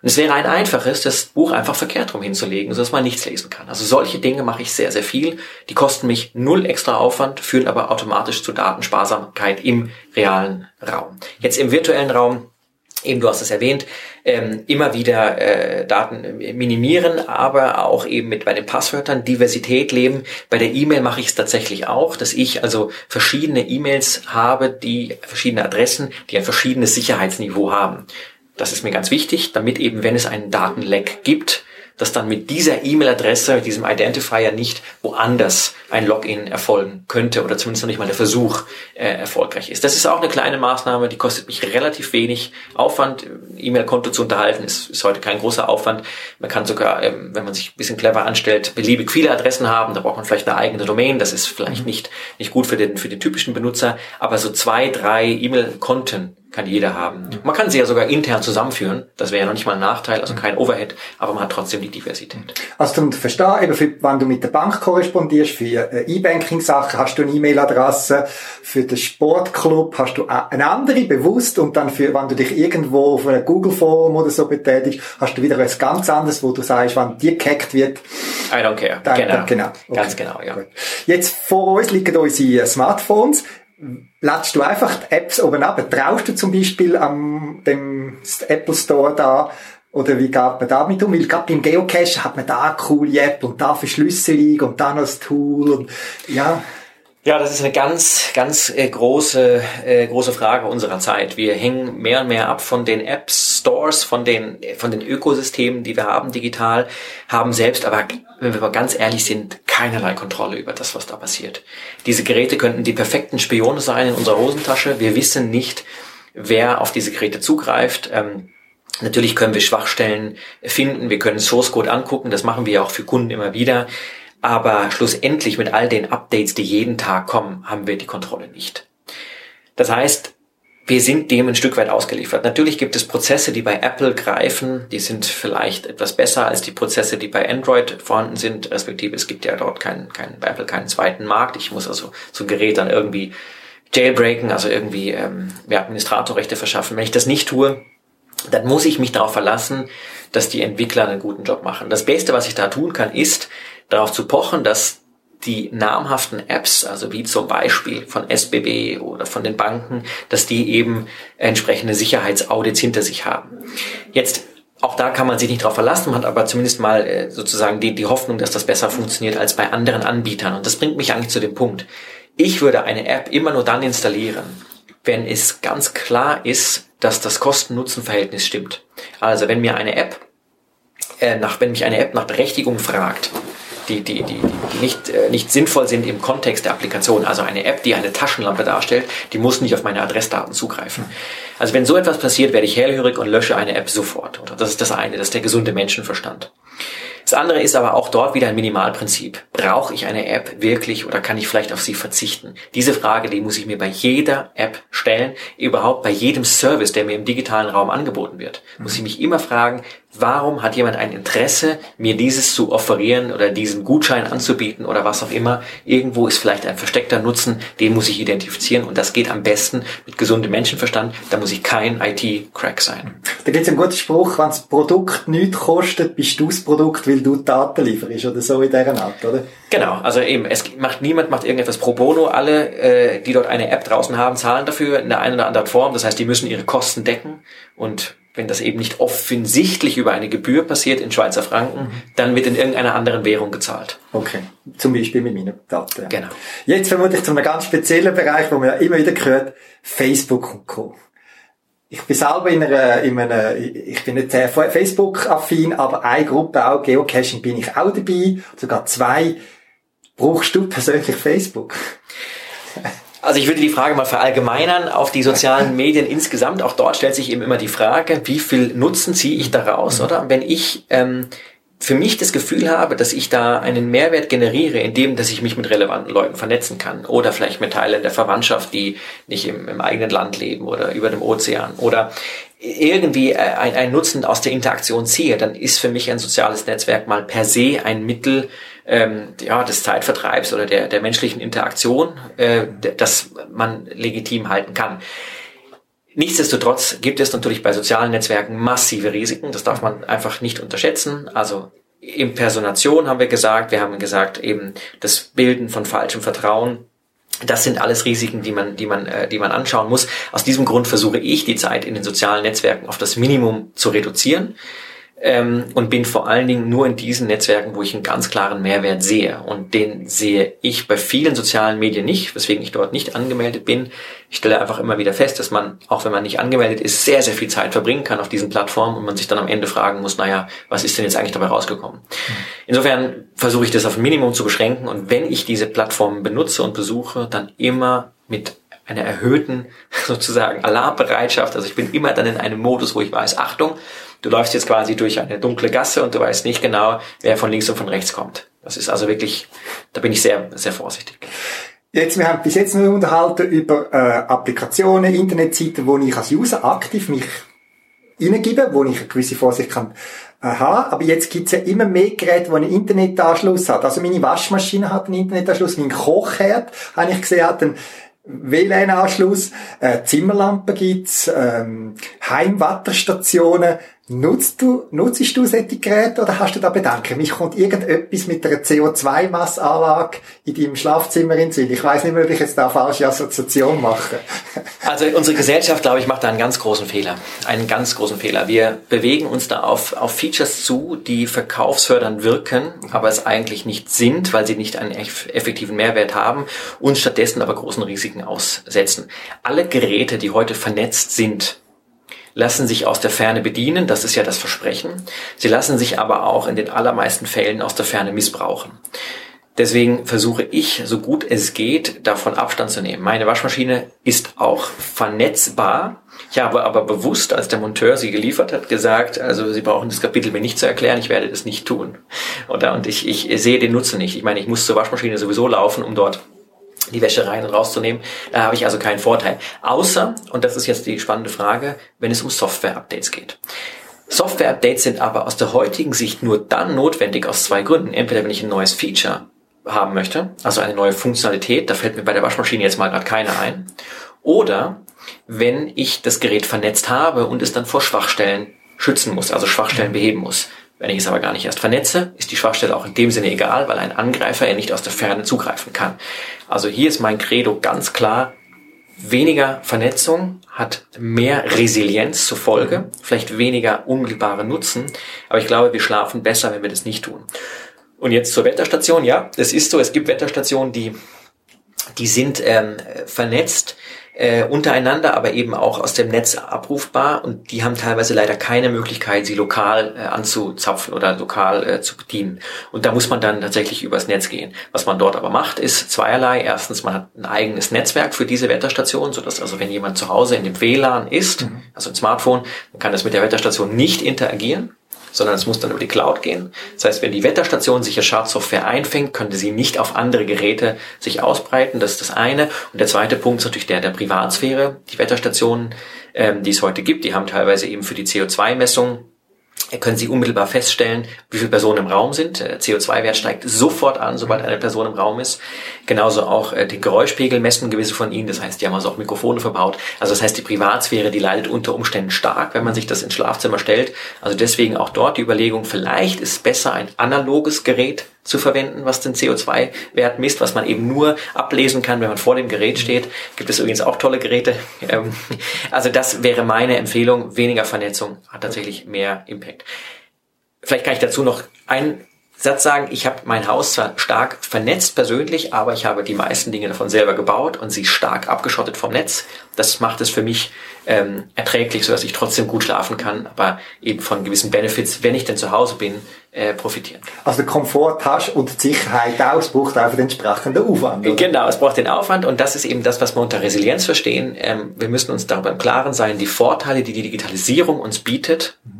Und es wäre ein einfaches, das Buch einfach verkehrt rum hinzulegen, sodass man nichts lesen kann. Also solche Dinge mache ich sehr, sehr viel. Die kosten mich null extra Aufwand, führen aber automatisch zu Datensparsamkeit im realen Raum. Jetzt im virtuellen Raum eben du hast es erwähnt, ähm, immer wieder äh, Daten minimieren, aber auch eben mit bei den Passwörtern Diversität leben. Bei der E-Mail mache ich es tatsächlich auch, dass ich also verschiedene E-Mails habe, die verschiedene Adressen, die ein verschiedenes Sicherheitsniveau haben. Das ist mir ganz wichtig, damit eben, wenn es einen Datenleck gibt, dass dann mit dieser E-Mail-Adresse, mit diesem Identifier nicht woanders ein Login erfolgen könnte oder zumindest noch nicht mal der Versuch äh, erfolgreich ist. Das ist auch eine kleine Maßnahme, die kostet mich relativ wenig Aufwand. E-Mail-Konto zu unterhalten ist, ist heute kein großer Aufwand. Man kann sogar, ähm, wenn man sich ein bisschen clever anstellt, beliebig viele Adressen haben. Da braucht man vielleicht eine eigene Domain. Das ist vielleicht mhm. nicht, nicht gut für den, für den typischen Benutzer. Aber so zwei, drei E-Mail-Konten kann jeder haben. Man kann sie ja sogar intern zusammenführen. Das wäre ja noch nicht mal ein Nachteil, also kein Overhead, aber man hat trotzdem die Diversität. Also du verstehst, eben für, wenn du mit der Bank korrespondierst, für äh, E-Banking-Sachen hast du eine E-Mail-Adresse, für den Sportclub hast du eine andere bewusst und dann für, wenn du dich irgendwo auf einem Google-Forum oder so betätigst, hast du wieder etwas ganz anderes, wo du sagst, wenn die gehackt wird. I don't care. Dann, genau. Dann, genau. Okay. Ganz genau, ja. Gut. Jetzt vor uns liegen unsere Smartphones latschst du einfach die Apps oben ab? Traust du zum Beispiel am dem Apple Store da oder wie geht man damit um? Weil gerade beim Geocache hat man da eine coole App und da Verschlüsselung und da noch das Tool und ja. Ja, das ist eine ganz, ganz äh, große, äh, große Frage unserer Zeit. Wir hängen mehr und mehr ab von den App Stores, von den, von den Ökosystemen, die wir haben digital, haben selbst aber, wenn wir mal ganz ehrlich sind, keinerlei Kontrolle über das, was da passiert. Diese Geräte könnten die perfekten Spione sein in unserer Hosentasche. Wir wissen nicht, wer auf diese Geräte zugreift. Ähm, Natürlich können wir Schwachstellen finden, wir können Source Code angucken, das machen wir auch für Kunden immer wieder. Aber schlussendlich mit all den Updates, die jeden Tag kommen, haben wir die Kontrolle nicht. Das heißt, wir sind dem ein Stück weit ausgeliefert. Natürlich gibt es Prozesse, die bei Apple greifen, die sind vielleicht etwas besser als die Prozesse, die bei Android vorhanden sind, respektive es gibt ja dort keinen, keinen, bei Apple keinen zweiten Markt. Ich muss also so ein Gerät dann irgendwie jailbreaken, also irgendwie ähm, mehr Administratorrechte verschaffen. Wenn ich das nicht tue, dann muss ich mich darauf verlassen, dass die Entwickler einen guten Job machen. Das Beste, was ich da tun kann, ist darauf zu pochen, dass die namhaften Apps, also wie zum Beispiel von SBB oder von den Banken, dass die eben entsprechende Sicherheitsaudits hinter sich haben. Jetzt auch da kann man sich nicht darauf verlassen, man hat aber zumindest mal äh, sozusagen die, die Hoffnung, dass das besser funktioniert als bei anderen Anbietern. Und das bringt mich eigentlich zu dem Punkt. Ich würde eine App immer nur dann installieren, wenn es ganz klar ist, dass das Kosten-Nutzen-Verhältnis stimmt. Also wenn mir eine App äh, nach, wenn mich eine App nach Berechtigung fragt, die, die, die, die nicht, äh, nicht sinnvoll sind im Kontext der Applikation. Also eine App, die eine Taschenlampe darstellt, die muss nicht auf meine Adressdaten zugreifen. Also wenn so etwas passiert, werde ich hellhörig und lösche eine App sofort. Oder das ist das eine, das ist der gesunde Menschenverstand. Das andere ist aber auch dort wieder ein Minimalprinzip. Brauche ich eine App wirklich oder kann ich vielleicht auf sie verzichten? Diese Frage, die muss ich mir bei jeder App stellen, überhaupt bei jedem Service, der mir im digitalen Raum angeboten wird. Muss ich mich immer fragen, Warum hat jemand ein Interesse, mir dieses zu offerieren oder diesen Gutschein anzubieten oder was auch immer? Irgendwo ist vielleicht ein versteckter Nutzen, den muss ich identifizieren und das geht am besten mit gesundem Menschenverstand. Da muss ich kein IT-Crack sein. Da gibt es einen guten Spruch, wenn das Produkt nichts kostet, bist du das Produkt, weil du Daten lieferst oder so in dieser Art, oder? Genau, also eben, es macht niemand macht irgendetwas pro bono. Alle, äh, die dort eine App draußen haben, zahlen dafür in der einen oder anderen Form. Das heißt, die müssen ihre Kosten decken und wenn das eben nicht offensichtlich über eine Gebühr passiert in Schweizer Franken, dann wird in irgendeiner anderen Währung gezahlt. Okay, zum Beispiel mit meinen Daten. Genau. Jetzt vermutlich zu einem ganz speziellen Bereich, wo man ja immer wieder hört, Facebook und Co. Ich bin selber in einer, in einer ich bin nicht sehr Facebook-affin, aber eine Gruppe auch, Geocaching, bin ich auch dabei, sogar zwei. Brauchst du persönlich Facebook? Also ich würde die Frage mal verallgemeinern auf die sozialen Medien insgesamt. Auch dort stellt sich eben immer die Frage, wie viel Nutzen ziehe ich daraus, mhm. oder? Wenn ich ähm, für mich das Gefühl habe, dass ich da einen Mehrwert generiere, indem dass ich mich mit relevanten Leuten vernetzen kann oder vielleicht mit Teilen der Verwandtschaft, die nicht im, im eigenen Land leben oder über dem Ozean oder irgendwie äh, ein, ein Nutzen aus der Interaktion ziehe, dann ist für mich ein soziales Netzwerk mal per se ein Mittel, ähm, ja, des Zeitvertreibs oder der, der menschlichen Interaktion, äh, das man legitim halten kann. Nichtsdestotrotz gibt es natürlich bei sozialen Netzwerken massive Risiken. Das darf man einfach nicht unterschätzen. Also Impersonation haben wir gesagt. Wir haben gesagt eben das Bilden von falschem Vertrauen. Das sind alles Risiken, die man, die man, äh, die man anschauen muss. Aus diesem Grund versuche ich, die Zeit in den sozialen Netzwerken auf das Minimum zu reduzieren ähm, und bin vor allen Dingen nur in diesen Netzwerken, wo ich einen ganz klaren Mehrwert sehe. Und den sehe ich bei vielen sozialen Medien nicht, weswegen ich dort nicht angemeldet bin. Ich stelle einfach immer wieder fest, dass man, auch wenn man nicht angemeldet ist, sehr, sehr viel Zeit verbringen kann auf diesen Plattformen und man sich dann am Ende fragen muss, naja, was ist denn jetzt eigentlich dabei rausgekommen? Insofern versuche ich das auf ein Minimum zu beschränken und wenn ich diese Plattformen benutze und besuche, dann immer mit einer erhöhten sozusagen Alarmbereitschaft. Also ich bin immer dann in einem Modus, wo ich weiß, Achtung, du läufst jetzt quasi durch eine dunkle Gasse und du weißt nicht genau, wer von links und von rechts kommt. Das ist also wirklich, da bin ich sehr, sehr vorsichtig. Jetzt, wir haben bis jetzt nur unterhalten über äh, Applikationen, Internetseiten, wo ich als User aktiv mich hineingebe, wo ich eine gewisse Vorsicht kann äh, haben. Aber jetzt gibt's ja immer mehr Geräte, die einen Internetanschluss haben. Also meine Waschmaschine hat einen Internetanschluss, mein Kochherd, habe ich gesehen, hat einen WLAN-Anschluss, äh, Zimmerlampen gibt's, ähm, Heimwatterstationen. Nutzt du, nutzt du solche Geräte oder hast du da Bedenken? Mich kommt irgendetwas mit einer CO2-Massanlage in deinem Schlafzimmer in Sinn. Ich weiß nicht mehr, ob ich jetzt da falsche Assoziation mache. Also unsere Gesellschaft, glaube ich, macht da einen ganz großen Fehler. Einen ganz großen Fehler. Wir bewegen uns da auf, auf Features zu, die verkaufsfördernd wirken, aber es eigentlich nicht sind, weil sie nicht einen effektiven Mehrwert haben und stattdessen aber großen Risiken aussetzen. Alle Geräte, die heute vernetzt sind, lassen sich aus der Ferne bedienen, das ist ja das Versprechen. Sie lassen sich aber auch in den allermeisten Fällen aus der Ferne missbrauchen. Deswegen versuche ich, so gut es geht, davon Abstand zu nehmen. Meine Waschmaschine ist auch vernetzbar. Ich habe aber bewusst, als der Monteur sie geliefert hat, gesagt, also Sie brauchen das Kapitel mir nicht zu erklären, ich werde das nicht tun. Oder? Und ich, ich sehe den Nutzen nicht. Ich meine, ich muss zur Waschmaschine sowieso laufen, um dort die Wäsche rein und rauszunehmen. Da habe ich also keinen Vorteil. Außer, und das ist jetzt die spannende Frage, wenn es um Software-Updates geht. Software-Updates sind aber aus der heutigen Sicht nur dann notwendig aus zwei Gründen. Entweder wenn ich ein neues Feature haben möchte, also eine neue Funktionalität, da fällt mir bei der Waschmaschine jetzt mal gerade keine ein. Oder wenn ich das Gerät vernetzt habe und es dann vor Schwachstellen schützen muss, also Schwachstellen beheben muss. Wenn ich es aber gar nicht erst vernetze, ist die Schwachstelle auch in dem Sinne egal, weil ein Angreifer ja nicht aus der Ferne zugreifen kann. Also hier ist mein Credo ganz klar, weniger Vernetzung hat mehr Resilienz zur Folge, vielleicht weniger unmittelbare Nutzen, aber ich glaube, wir schlafen besser, wenn wir das nicht tun. Und jetzt zur Wetterstation, ja, es ist so, es gibt Wetterstationen, die, die sind ähm, vernetzt, äh, untereinander, aber eben auch aus dem Netz abrufbar und die haben teilweise leider keine Möglichkeit, sie lokal äh, anzuzapfen oder lokal äh, zu bedienen. Und da muss man dann tatsächlich übers Netz gehen. Was man dort aber macht, ist zweierlei. Erstens, man hat ein eigenes Netzwerk für diese Wetterstation, sodass also wenn jemand zu Hause in dem WLAN ist, mhm. also ein Smartphone, dann kann das mit der Wetterstation nicht interagieren sondern es muss dann über die Cloud gehen. Das heißt, wenn die Wetterstation sich Schadsoftware einfängt, könnte sie nicht auf andere Geräte sich ausbreiten. Das ist das eine. Und der zweite Punkt ist natürlich der der Privatsphäre. Die Wetterstationen, ähm, die es heute gibt, die haben teilweise eben für die CO2-Messung können Sie unmittelbar feststellen, wie viele Personen im Raum sind. Der CO2-Wert steigt sofort an, sobald eine Person im Raum ist. Genauso auch äh, den Geräuschpegel messen gewisse von Ihnen. Das heißt, die haben also auch Mikrofone verbaut. Also das heißt, die Privatsphäre, die leidet unter Umständen stark, wenn man sich das ins Schlafzimmer stellt. Also deswegen auch dort die Überlegung, vielleicht ist besser ein analoges Gerät zu verwenden, was den CO2-Wert misst, was man eben nur ablesen kann, wenn man vor dem Gerät steht. Gibt es übrigens auch tolle Geräte. Ähm, also das wäre meine Empfehlung. Weniger Vernetzung hat tatsächlich mehr Impact. Vielleicht kann ich dazu noch ein Satz sagen, ich habe mein Haus zwar stark vernetzt persönlich, aber ich habe die meisten Dinge davon selber gebaut und sie stark abgeschottet vom Netz. Das macht es für mich ähm, erträglich, sodass ich trotzdem gut schlafen kann, aber eben von gewissen Benefits, wenn ich denn zu Hause bin, äh, profitieren. Also Komfort hast und die Sicherheit auch, es braucht einfach den entsprechenden Aufwand. Oder? Genau, es braucht den Aufwand und das ist eben das, was wir unter Resilienz verstehen. Ähm, wir müssen uns darüber im Klaren sein, die Vorteile, die die Digitalisierung uns bietet, mhm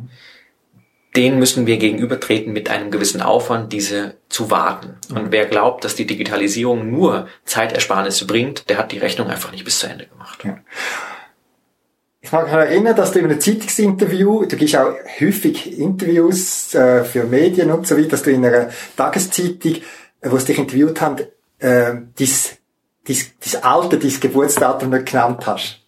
den müssen wir gegenübertreten mit einem gewissen Aufwand, diese zu warten. Und wer glaubt, dass die Digitalisierung nur Zeitersparnisse bringt, der hat die Rechnung einfach nicht bis zu Ende gemacht. Ja. Ich mag mich erinnern, dass du in einem Zeitungsinterview, du gibst auch häufig Interviews äh, für Medien und so weiter, dass du in einer Tageszeitung, äh, wo sie dich interviewt haben, äh, dies, dies, dies Alter, dein Geburtsdatum nicht genannt hast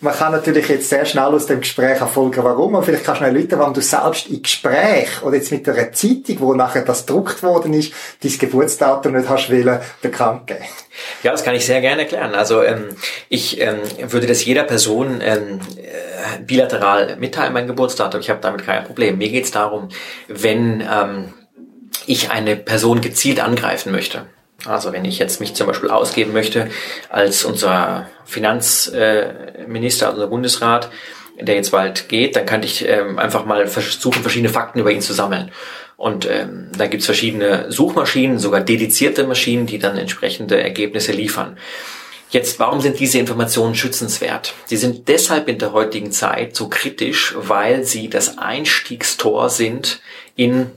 man kann natürlich jetzt sehr schnell aus dem Gespräch erfolgen, warum, aber vielleicht kannst du noch erläutern, warum du selbst im Gespräch oder jetzt mit einer Zeitung, wo nachher das gedruckt worden ist, dein Geburtsdatum nicht hast wollen, bekannt geben. Ja, das kann ich sehr gerne erklären. Also ähm, ich ähm, würde das jeder Person ähm, äh, bilateral mitteilen, mein Geburtsdatum. Ich habe damit kein Problem. Mir geht es darum, wenn ähm, ich eine Person gezielt angreifen möchte. Also wenn ich jetzt mich zum Beispiel ausgeben möchte als unser Finanzminister, unser Bundesrat, der jetzt bald geht, dann kann ich ähm, einfach mal versuchen, verschiedene Fakten über ihn zu sammeln. Und ähm, da gibt's verschiedene Suchmaschinen, sogar dedizierte Maschinen, die dann entsprechende Ergebnisse liefern. Jetzt, warum sind diese Informationen schützenswert? Sie sind deshalb in der heutigen Zeit so kritisch, weil sie das Einstiegstor sind in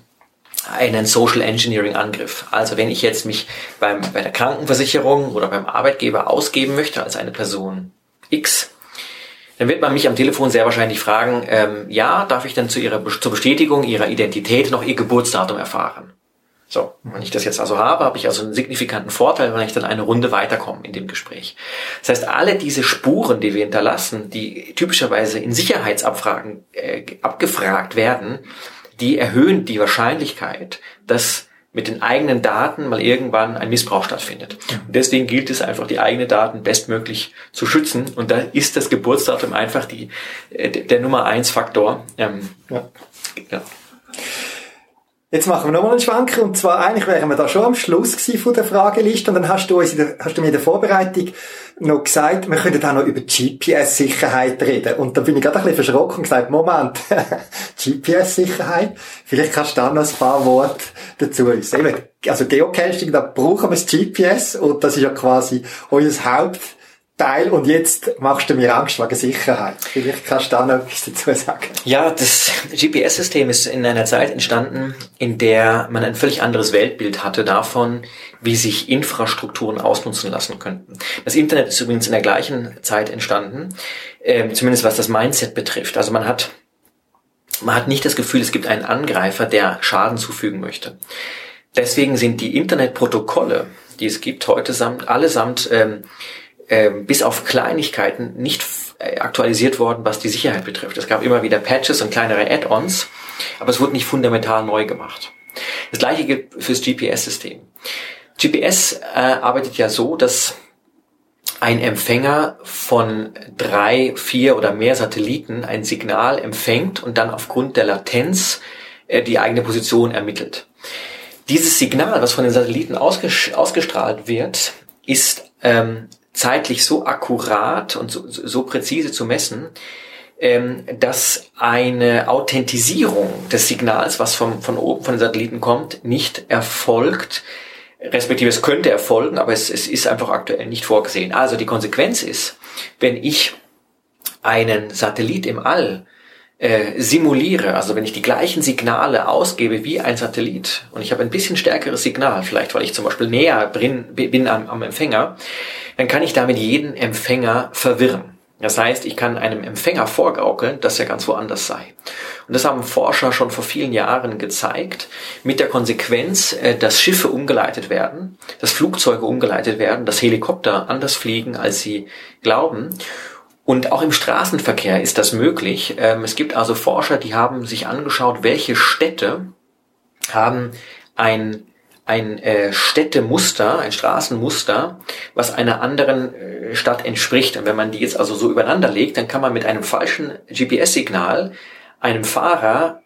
einen Social Engineering Angriff. Also wenn ich jetzt mich beim, bei der Krankenversicherung oder beim Arbeitgeber ausgeben möchte als eine Person X, dann wird man mich am Telefon sehr wahrscheinlich fragen, ähm, ja, darf ich dann zu ihrer, zur Bestätigung ihrer Identität noch ihr Geburtsdatum erfahren? So, wenn ich das jetzt also habe, habe ich also einen signifikanten Vorteil, wenn ich dann eine Runde weiterkomme in dem Gespräch. Das heißt, alle diese Spuren, die wir hinterlassen, die typischerweise in Sicherheitsabfragen äh, abgefragt werden, die erhöhen die Wahrscheinlichkeit, dass mit den eigenen Daten mal irgendwann ein Missbrauch stattfindet. Und deswegen gilt es einfach, die eigenen Daten bestmöglich zu schützen. Und da ist das Geburtsdatum einfach die, äh, der Nummer eins Faktor. Ähm, ja. ja. Jetzt machen wir nochmal einen Schwanker und zwar eigentlich wären wir da schon am Schluss von der Frageliste und dann hast du, uns in der, hast du mir in der Vorbereitung noch gesagt, wir könnten auch noch über GPS-Sicherheit reden und da bin ich gerade ein bisschen verschrocken und gesagt, Moment, GPS-Sicherheit, vielleicht kannst du da noch ein paar Worte dazu sagen. Also Geocaching, da brauchen wir das GPS und das ist ja quasi unser Haupt Teil und jetzt machst du mir Angst wegen Sicherheit. Vielleicht kannst du da noch etwas dazu sagen. Ja, das GPS-System ist in einer Zeit entstanden, in der man ein völlig anderes Weltbild hatte davon, wie sich Infrastrukturen ausnutzen lassen könnten. Das Internet ist übrigens in der gleichen Zeit entstanden, äh, zumindest was das Mindset betrifft. Also man hat, man hat nicht das Gefühl, es gibt einen Angreifer, der Schaden zufügen möchte. Deswegen sind die Internetprotokolle, die es gibt heute samt, allesamt ähm, ähm, bis auf Kleinigkeiten nicht äh, aktualisiert worden, was die Sicherheit betrifft. Es gab immer wieder Patches und kleinere Add-ons, aber es wurde nicht fundamental neu gemacht. Das gleiche gilt fürs GPS-System. GPS äh, arbeitet ja so, dass ein Empfänger von drei, vier oder mehr Satelliten ein Signal empfängt und dann aufgrund der Latenz äh, die eigene Position ermittelt. Dieses Signal, was von den Satelliten ausgestrahlt wird, ist ähm, zeitlich so akkurat und so, so präzise zu messen, ähm, dass eine Authentisierung des Signals, was vom, von oben von den Satelliten kommt, nicht erfolgt, respektive es könnte erfolgen, aber es, es ist einfach aktuell nicht vorgesehen. Also die Konsequenz ist, wenn ich einen Satellit im All äh, simuliere, also wenn ich die gleichen Signale ausgebe wie ein Satellit und ich habe ein bisschen stärkeres Signal, vielleicht weil ich zum Beispiel näher bin, bin am, am Empfänger, dann kann ich damit jeden Empfänger verwirren. Das heißt, ich kann einem Empfänger vorgaukeln, dass er ganz woanders sei. Und das haben Forscher schon vor vielen Jahren gezeigt, mit der Konsequenz, äh, dass Schiffe umgeleitet werden, dass Flugzeuge umgeleitet werden, dass Helikopter anders fliegen, als sie glauben. Und auch im Straßenverkehr ist das möglich. Ähm, es gibt also Forscher, die haben sich angeschaut, welche Städte haben ein ein äh, Städtemuster, ein Straßenmuster, was einer anderen äh, Stadt entspricht. Und wenn man die jetzt also so übereinander legt, dann kann man mit einem falschen GPS-Signal einem Fahrer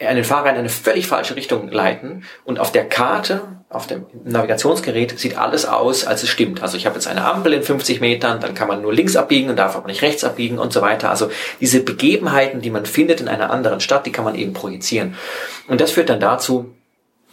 einen Fahrer in eine völlig falsche Richtung leiten und auf der Karte, auf dem Navigationsgerät sieht alles aus, als es stimmt. Also ich habe jetzt eine Ampel in 50 Metern, dann kann man nur links abbiegen und darf aber nicht rechts abbiegen und so weiter. Also diese Begebenheiten, die man findet in einer anderen Stadt, die kann man eben projizieren. Und das führt dann dazu,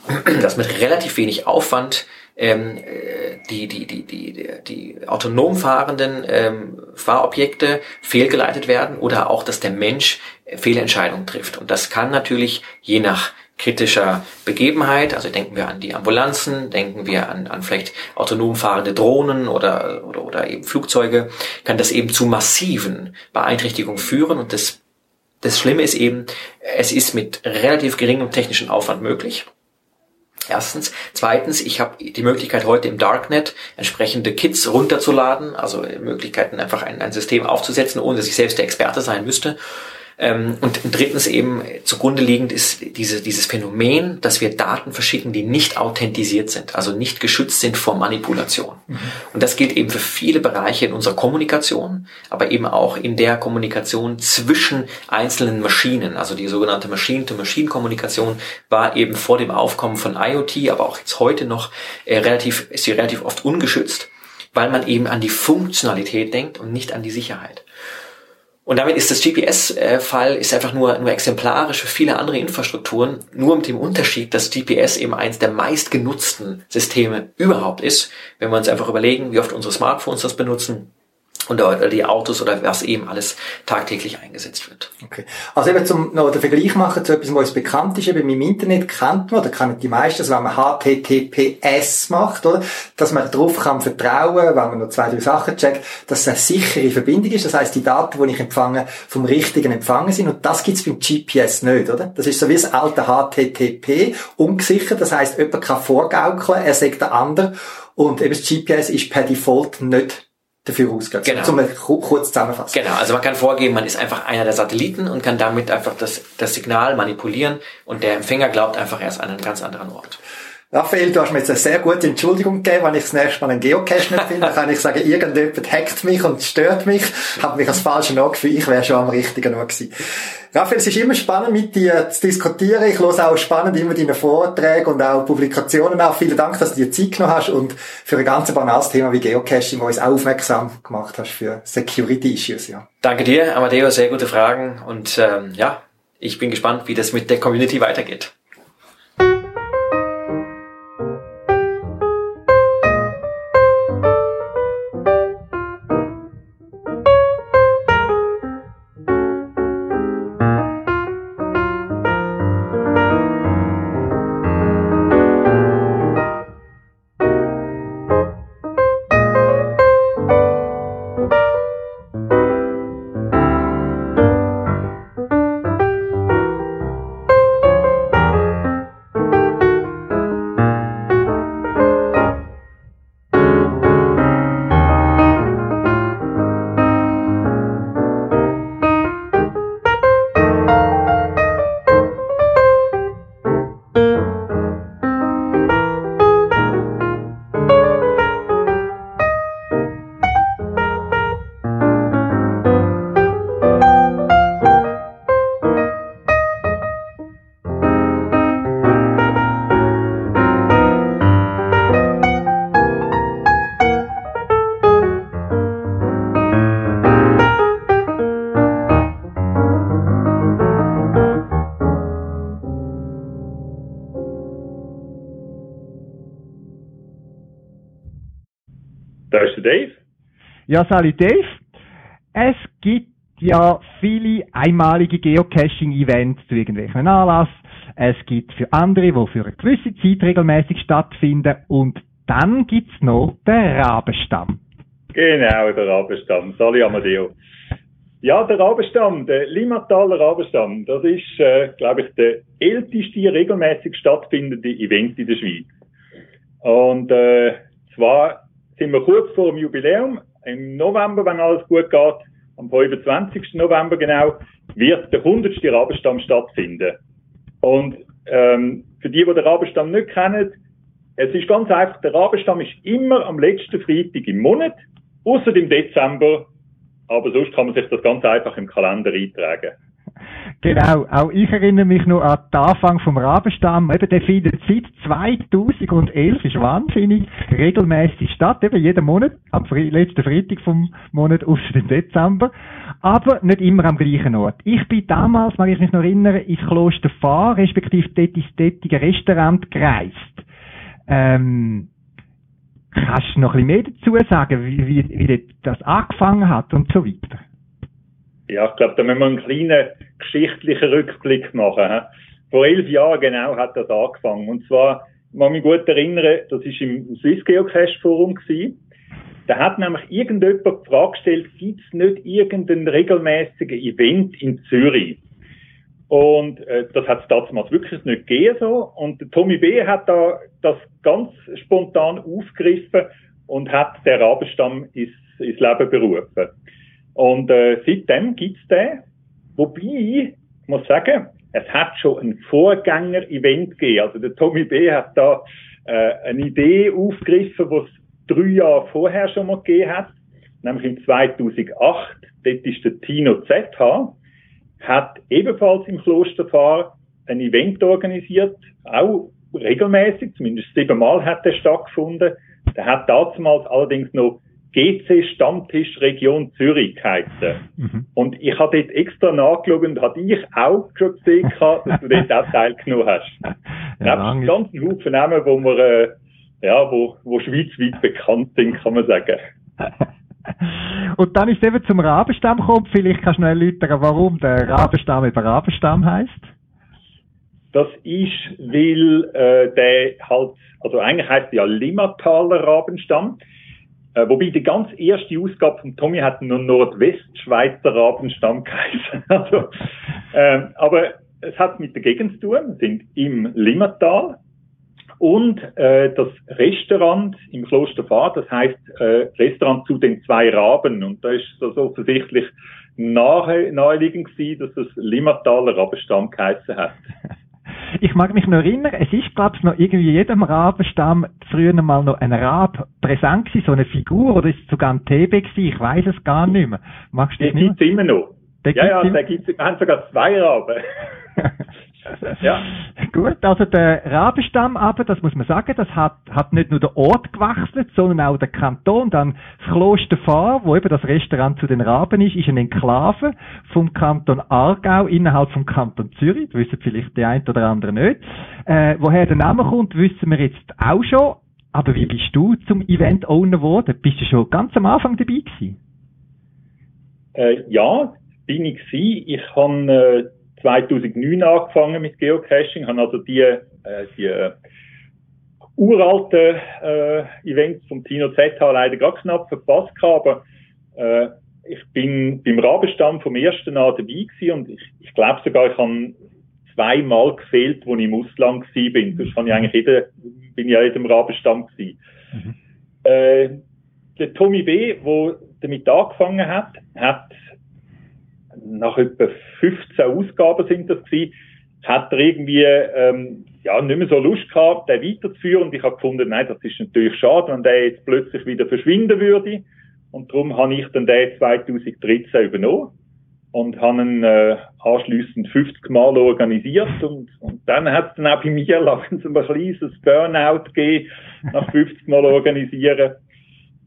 dass mit relativ wenig Aufwand ähm, äh, die, die, die, die, die autonom fahrenden ähm, Fahrobjekte fehlgeleitet werden oder auch, dass der Mensch Fehlentscheidungen trifft. Und das kann natürlich je nach kritischer Begebenheit, also denken wir an die Ambulanzen, denken wir an, an vielleicht autonom fahrende Drohnen oder, oder, oder eben Flugzeuge, kann das eben zu massiven Beeinträchtigungen führen. Und das, das Schlimme ist eben, es ist mit relativ geringem technischen Aufwand möglich. Erstens. Zweitens, ich habe die Möglichkeit heute im Darknet entsprechende Kits runterzuladen, also Möglichkeiten einfach ein, ein System aufzusetzen, ohne dass ich selbst der Experte sein müsste. Ähm, und drittens eben zugrunde liegend ist diese, dieses Phänomen, dass wir Daten verschicken, die nicht authentisiert sind, also nicht geschützt sind vor Manipulation. Mhm. Und das gilt eben für viele Bereiche in unserer Kommunikation, aber eben auch in der Kommunikation zwischen einzelnen Maschinen. Also die sogenannte Machine-to-Machine-Kommunikation war eben vor dem Aufkommen von IoT, aber auch jetzt heute noch äh, relativ, ist sie relativ oft ungeschützt, weil man eben an die Funktionalität denkt und nicht an die Sicherheit. Und damit ist das GPS-Fall ist einfach nur, nur exemplarisch für viele andere Infrastrukturen, nur mit dem Unterschied, dass GPS eben eins der meistgenutzten Systeme überhaupt ist. Wenn wir uns einfach überlegen, wie oft unsere Smartphones das benutzen, oder die Autos oder was eben alles tagtäglich eingesetzt wird. Okay. Also eben zum noch den Vergleich machen zu etwas, was uns bekannt ist, eben im Internet kennt man, oder kennen die meisten, also wenn man HTTPS macht, oder? Dass man darauf kann vertrauen, wenn man noch zwei, drei Sachen checkt, dass es eine sichere Verbindung ist. Das heißt, die Daten, die ich empfange, vom richtigen empfangen sind. Und das gibt's beim GPS nicht, oder? Das ist so wie das alte HTTP, ungesichert. Das heißt, jemand kann vorgaukeln, er sagt der andere. Und eben das GPS ist per Default nicht dafür ausgeht. Genau. Zum kurz zusammenfassen. Genau, also man kann vorgeben, man ist einfach einer der Satelliten und kann damit einfach das, das Signal manipulieren und der Empfänger glaubt einfach, er ist an einem ganz anderen Ort. Raphael, du hast mir jetzt eine sehr gute Entschuldigung gegeben, wenn ich das nächste Mal einen Geocache nicht finde, dann kann ich sagen, irgendjemand hackt mich und stört mich, hat mich als falschen angefühlt, ich wäre schon am richtigen Ort gewesen. Raphael, es ist immer spannend mit dir zu diskutieren. Ich höre auch spannend immer deine Vorträge und auch Publikationen auch. Vielen Dank, dass du dir Zeit genommen hast und für ein ganz banales Thema wie Geocaching, wo uns aufmerksam gemacht hast für Security Issues, ja. Danke dir, Amadeo, sehr gute Fragen und ähm, ja, ich bin gespannt, wie das mit der Community weitergeht. Ja, salut Dave. Es gibt ja viele einmalige Geocaching-Events zu irgendwelchen Anlass. Es gibt für andere, die für eine gewisse Zeit regelmäßig stattfinden. Und dann gibt's noch den Rabenstamm. Genau, der Rabenstamm. Sali Amadeo. Ja, der Rabenstamm, der Limmataler Rabenstamm, das ist, äh, glaube ich, der älteste regelmäßig stattfindende Event in der Schweiz. Und äh, zwar sind wir kurz vor dem Jubiläum im November, wenn alles gut geht, am 25. November genau, wird der 100. Rabenstamm stattfinden. Und ähm, für die, die den Rabenstamm nicht kennen, Es ist ganz einfach, der Rabenstamm ist immer am letzten Freitag im Monat, außer im Dezember. Aber sonst kann man sich das ganz einfach im Kalender eintragen. Genau, auch ich erinnere mich noch an den Anfang vom Rabenstamm. Eben, der findet seit 2011, ist wahnsinnig, regelmäßig statt. Eben jeden Monat, am letzten Freitag vom Monat, außer dem Dezember. Aber nicht immer am gleichen Ort. Ich bin damals, mag ich mich noch erinnern, ins Kloster Fahr, respektive dort ins dortige Restaurant gereist. Ähm, kannst du noch ein bisschen mehr dazu sagen, wie, wie, wie das angefangen hat und so weiter? Ja, ich glaube, da müssen wir einen kleinen geschichtlichen Rückblick machen. Vor elf Jahren genau hat das angefangen. Und zwar, ich kann mich gut erinnern, das war im Swiss Geocache Forum gewesen. Da hat nämlich irgendjemand die Frage gestellt, gibt es nicht irgendein regelmäßigen Event in Zürich? Und äh, das hat es damals wirklich nicht gegeben so. Und der Tommy B. hat da das ganz spontan aufgegriffen und hat den Rabenstamm ins, ins Leben berufen. Und äh, seitdem gibt's den. Wobei, ich muss sagen, es hat schon ein Vorgänger-Event gegeben. Also der Tommy B. hat da äh, eine Idee aufgegriffen, was drei Jahre vorher schon mal gegeben hat. Nämlich im 2008. Dort ist der Tino ZH, hat ebenfalls im Klosterfahr ein Event organisiert, auch regelmäßig, zumindest siebenmal hat er stattgefunden. Der hat damals allerdings noch GC Stammtisch Region Zürich geheißen. Mhm. Und ich habe dort extra nachgeschaut und hatte ich auch schon gesehen, dass du dort auch teilgenommen hast. ja, Nebst ganzen Haufen Namen, wo wir, äh, ja, wo, wo schweizweit bekannt sind, kann man sagen. Und dann ist eben zum Rabenstamm gekommen. Vielleicht kannst du noch erläutern, warum der Rabenstamm über Rabenstamm heißt. Das ist, weil äh, der halt, also eigentlich heißt ja Limmataler Rabenstamm. Äh, wobei die ganz erste Ausgabe von Tommy hat nur Nordwestschweizer Rabenstamm geheißen. also, äh, aber es hat mit der Gegend zu tun. Sind im Limmatal und äh, das Restaurant im Kloster Fahr, das heißt äh, Restaurant zu den zwei Raben. Und da ist das offensichtlich nahe, naheliegend gewesen, dass das Limmataler Rabenstamm geheißen hat. Ich mag mich noch erinnern, es ist, glaube ich, noch irgendwie jedem Rabenstamm früher mal noch ein Rab präsent gewesen, so eine Figur, oder ist es sogar ein TB gewesen? Ich weiß es gar nicht mehr. Magst du Den gibt's immer noch. Den ja, ja, da gibt's, wir haben sogar zwei Raben. ja. Gut, also der Rabenstamm aber, das muss man sagen, das hat, hat nicht nur der Ort gewechselt, sondern auch der Kanton. Dann das Kloster Fahr, wo eben das Restaurant zu den Raben ist, ist eine Enklave vom Kanton Aargau innerhalb vom Kanton Zürich. Das wissen vielleicht die einen oder anderen nicht. Äh, woher der Name kommt, wissen wir jetzt auch schon. Aber wie bist du zum Event-Owner geworden? Bist du schon ganz am Anfang dabei gewesen? Äh, ja, bin ich gewesen. Ich habe äh 2009 angefangen mit Geocaching, habe also die, äh, die äh, uralten äh, Events vom Tino ZH leider gar knapp verpasst gehabt, aber äh, ich bin beim Rabenstamm vom ersten an dabei gewesen und ich, ich glaube sogar, ich habe zweimal gefehlt, wo ich im Ausland gewesen bin. Sonst habe ich eigentlich jeden, bin ich ja in jedem Rabenstamm gewesen. Mhm. Äh, der Tommy B., der damit angefangen hat, hat nach etwa 15 Ausgaben sind das gewesen, hat er irgendwie ähm, ja nicht mehr so Lust gehabt, den weiterzuführen. Und ich habe gefunden, nein, das ist natürlich schade, wenn der jetzt plötzlich wieder verschwinden würde. Und darum habe ich dann den 2013 übernommen und habe ihn äh, anschliessend 50 Mal organisiert und, und dann hat es dann auch bei mir langsam ein kleines Burnout gegeben, nach 50 Mal organisieren.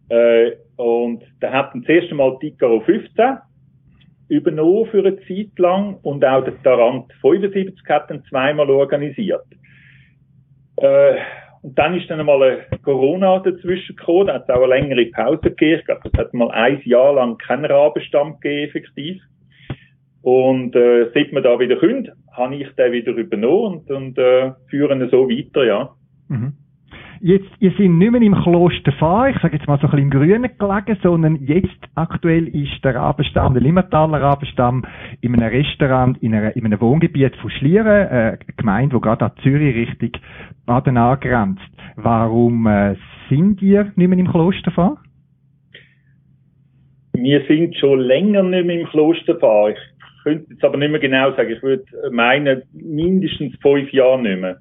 Äh, und da hat dann das erste Mal Ticaro 15 übernommen für eine Zeit lang und auch der Tarant 75 hat dann zweimal organisiert. Äh, und dann ist dann mal ein Corona dazwischen gekommen, da hat es auch eine längere Pause gegeben. Ich glaube, es hat mal ein Jahr lang keinen Rabenstamm gegeben, effektiv. Und äh, seit wir da wieder können, habe ich den wieder übernommen und, und äh, führen so weiter, ja. Mhm. Jetzt, ihr seid nicht mehr im Kloster Fahr, ich sage jetzt mal so ein bisschen im Grünen gelegen, sondern jetzt aktuell ist der Rabenstamm, der Limmataler Rabenstamm, in einem Restaurant, in, einer, in einem Wohngebiet von Schlieren, äh, Gemeinde, die gerade an Zürich Richtung Baden angrenzt. Warum äh, sind ihr nicht mehr im Kloster Fahr? Wir sind schon länger nicht mehr im Kloster Fahr. Ich könnte jetzt aber nicht mehr genau sagen. Ich würde meinen, mindestens fünf Jahre nicht mehr.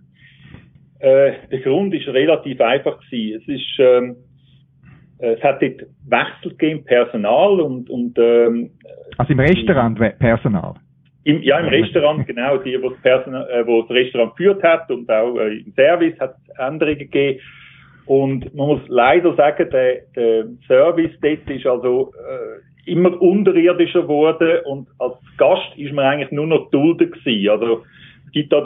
Äh, der Grund ist relativ einfach gewesen. Es ist, ähm, es hat dort Wechsel gegeben, Personal und, und ähm, Also im Restaurant Personal? Im, ja, im Restaurant, genau, die, wo das, Personal, äh, wo das Restaurant geführt hat und auch äh, im Service hat es Änderungen gegeben. Und man muss leider sagen, der, der Service dort ist also äh, immer unterirdischer geworden und als Gast ist man eigentlich nur noch dulden gewesen. Also es gibt da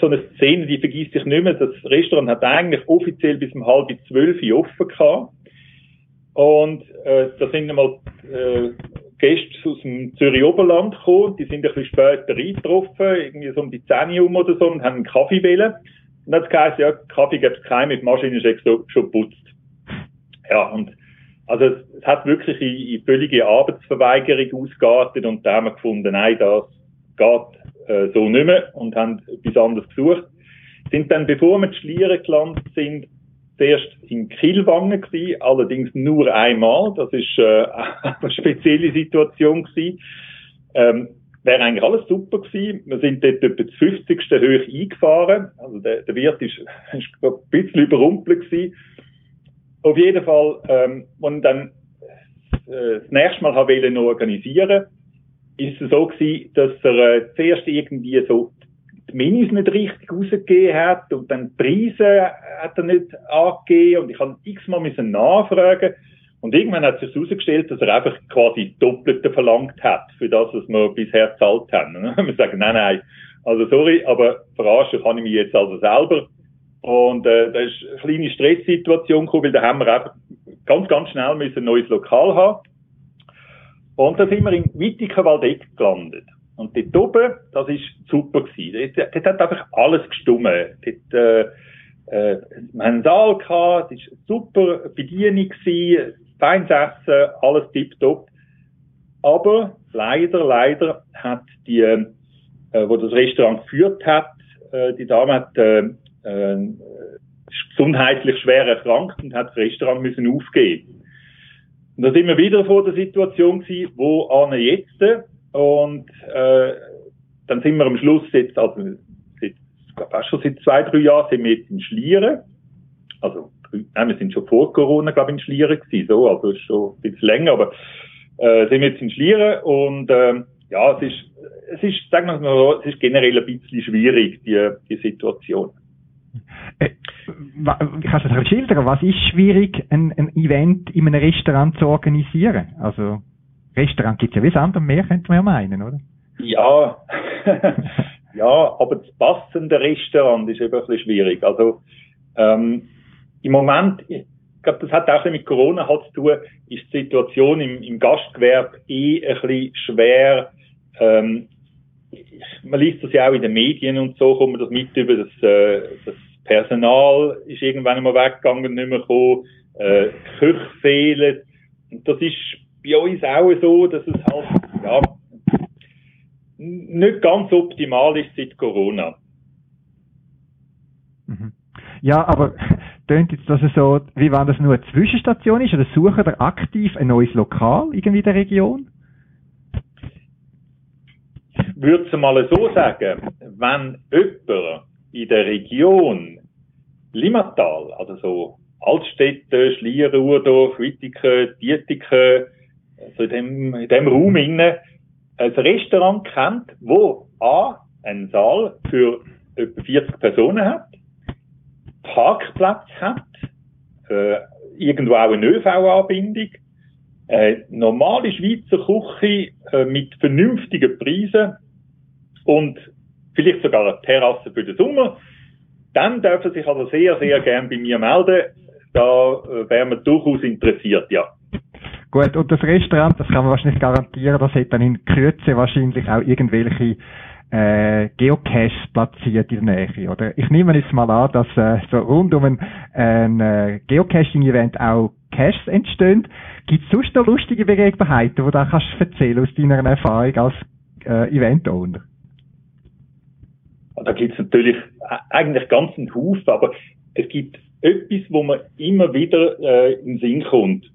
so eine Szene, die vergisst sich nicht mehr. Das Restaurant hat eigentlich offiziell bis um halb zwölf offen gehabt. Und äh, da sind einmal äh, Gäste aus dem Zürich Oberland gekommen, die sind ein bisschen später eingetroffen, irgendwie so um die 10 Uhr oder so, und haben einen Kaffee wählen. Und dann hat es geheißen, ja, Kaffee gibt es keinen, die Maschine ist schon, schon putzt. Ja, und also es, es hat wirklich in, in völlige Arbeitsverweigerung ausgeartet und da haben wir gefunden, nein, das geht äh, so nicht mehr und haben etwas anderes gesucht. Sind dann, bevor wir in Schlieren gelandet sind, zuerst in Kielwangen gewesen, allerdings nur einmal. Das ist äh, eine spezielle Situation gewesen. Ähm, Wäre eigentlich alles super gewesen. Wir sind dort etwa das 50. hoch eingefahren. Also der, der Wirt ist, ist ein bisschen überrumpelt gewesen. Auf jeden Fall, ähm, und dann äh, das nächste Mal haben organisieren ist es so gewesen, dass er äh, zuerst irgendwie so die Minis nicht richtig rausgegeben hat und dann die Preise hat er nicht angegeben und ich habe x-mal müssen nachfragen und irgendwann hat sich herausgestellt, dass er einfach quasi Doppelte verlangt hat für das, was wir bisher gezahlt haben. Wir sagen, nein, nein, also sorry, aber verarschen kann ich mich jetzt also selber. Und äh, da ist eine kleine Stresssituation gekommen, weil da haben wir einfach ganz, ganz schnell müssen ein neues Lokal haben. Und da sind wir in Wittikenwaldeck gelandet. Und dort oben, das ist super gewesen. Dort, dort hat einfach alles gestummen. Dort, äh, äh, wir haben einen Saal gehabt, es war super Bedienung gewesen, feines Essen, alles tipptopp. Aber leider, leider hat die, äh, wo das Restaurant geführt hat, äh, die Dame hat, äh, äh, gesundheitlich schwer erkrankt und hat das Restaurant müssen aufgeben. Und da sind wir wieder vor der Situation gewesen, wo Anne jetzt, und äh, dann sind wir am Schluss jetzt, also seit, ich schon seit zwei, drei Jahren sind wir jetzt in Schlieren. Also nein, wir sind schon vor Corona, glaube ich, in Schlieren gewesen, so, also schon ein bisschen länger, aber äh, sind wir jetzt in Schlieren und äh, ja, es ist, es ist, sagen wir mal, es ist generell ein bisschen schwierig, die, die Situation. Kannst du das schildern? Was ist schwierig, ein, ein Event in einem Restaurant zu organisieren? Also Restaurant gibt es ja wie Sand am Meer, könnte man ja meinen, oder? Ja, ja, aber das passende Restaurant ist eben ein bisschen schwierig. Also ähm, im Moment, ich glaube, das hat auch mit Corona halt zu tun, ist die Situation im, im Gastgewerbe eh ein bisschen schwer. Ähm, man liest das ja auch in den Medien und so, kommt man das mit über, das, äh, das Personal ist irgendwann einmal weggegangen, nicht mehr gekommen, äh, Köche fehlen. Und das ist bei uns auch so, dass es halt, ja, nicht ganz optimal ist seit Corona. Mhm. Ja, aber tönt jetzt, dass es so, wie wenn das nur eine Zwischenstation ist, oder suchen ihr aktiv ein neues Lokal irgendwie in der Region? Ich würde es mal so sagen, wenn jemand in der Region Limmatal, also so Altstädte, Schlieren, Urdorf, Wittiken, Dietiken, so in dem, in dem Raum innen, ein Restaurant kennt, wo A, einen Saal für etwa 40 Personen hat, Parkplatz hat, äh, irgendwo auch eine ÖV-Anbindung, äh, normale Schweizer Küche äh, mit vernünftigen Preisen und vielleicht sogar eine Terrasse für den Sommer, dann dürfen sich also sehr, sehr gern bei mir melden. Da äh, wären wir durchaus interessiert, ja. Gut, und das Restaurant, das kann man wahrscheinlich garantieren, das hat dann in Kürze wahrscheinlich auch irgendwelche äh, Geocaches platziert in der Nähe, oder? Ich nehme jetzt mal an, dass äh, so rund um ein, ein äh, Geocaching-Event auch Caches entstehen. Gibt es sonst noch lustige Begebenheiten, die du da kannst erzählen aus deiner Erfahrung als äh, Event-Owner? Da gibt es natürlich äh, eigentlich ganz einen Haufen, aber es gibt etwas, wo man immer wieder äh, in den Sinn kommt.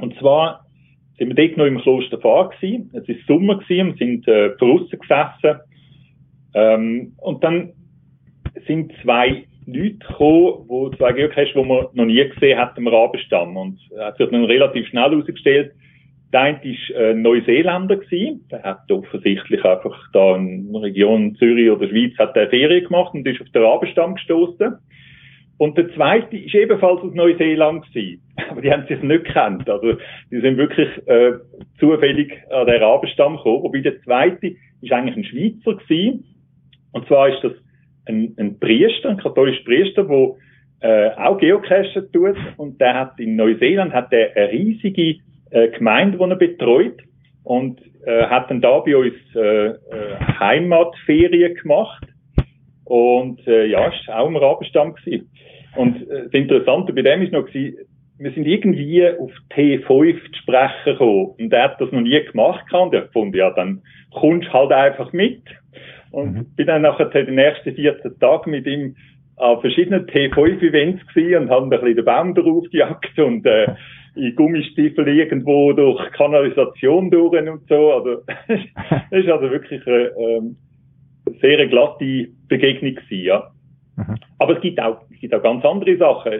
Und zwar sind wir dort noch im Kloster Fahr gewesen. Es ist Sommer gewesen, wir sind äh, draussen gesessen. Ähm, und dann sind zwei Leute gekommen, wo zwei Geocaches, die man noch nie gesehen hat im Rabenstamm. Und es hat sich dann relativ schnell herausgestellt, der eine war äh, Neuseeländer gewesen. Der hat offensichtlich einfach da in der Region Zürich oder Schweiz hat der Ferien gemacht und ist auf den Rabenstamm gestoßen. Und der zweite ist ebenfalls aus Neuseeland gewesen. Aber die haben sich nicht gekannt. Also, die sind wirklich, äh, zufällig an den Rabenstamm gekommen. Wobei der zweite ist eigentlich ein Schweizer gewesen. Und zwar ist das ein, ein Priester, ein katholischer Priester, der äh, auch Geocachen tut. Und der hat in Neuseeland hat der eine riesige äh, Gemeinde, die er betreut. Und äh, hat dann da bei uns äh, äh, Heimatferien gemacht. Und äh, ja, ist auch im Rabenstamm gewesen. Und äh, das Interessante bei dem ist noch gewesen, wir sind irgendwie auf T5 zu sprechen gekommen. Und er hat das noch nie gemacht und er fand, ja, dann kommst halt einfach mit. Und mhm. bin dann nachher die nächsten 14 Tage mit ihm an verschiedenen T5-Events gewesen und haben ein bisschen den Baum drauf gejagt und äh, in Gummistiefel irgendwo durch Kanalisation durch und so. Also das ist also wirklich eine ähm, sehr glatte Begegnung gewesen, ja. Mhm. Aber es gibt auch, es gibt auch ganz andere Sachen.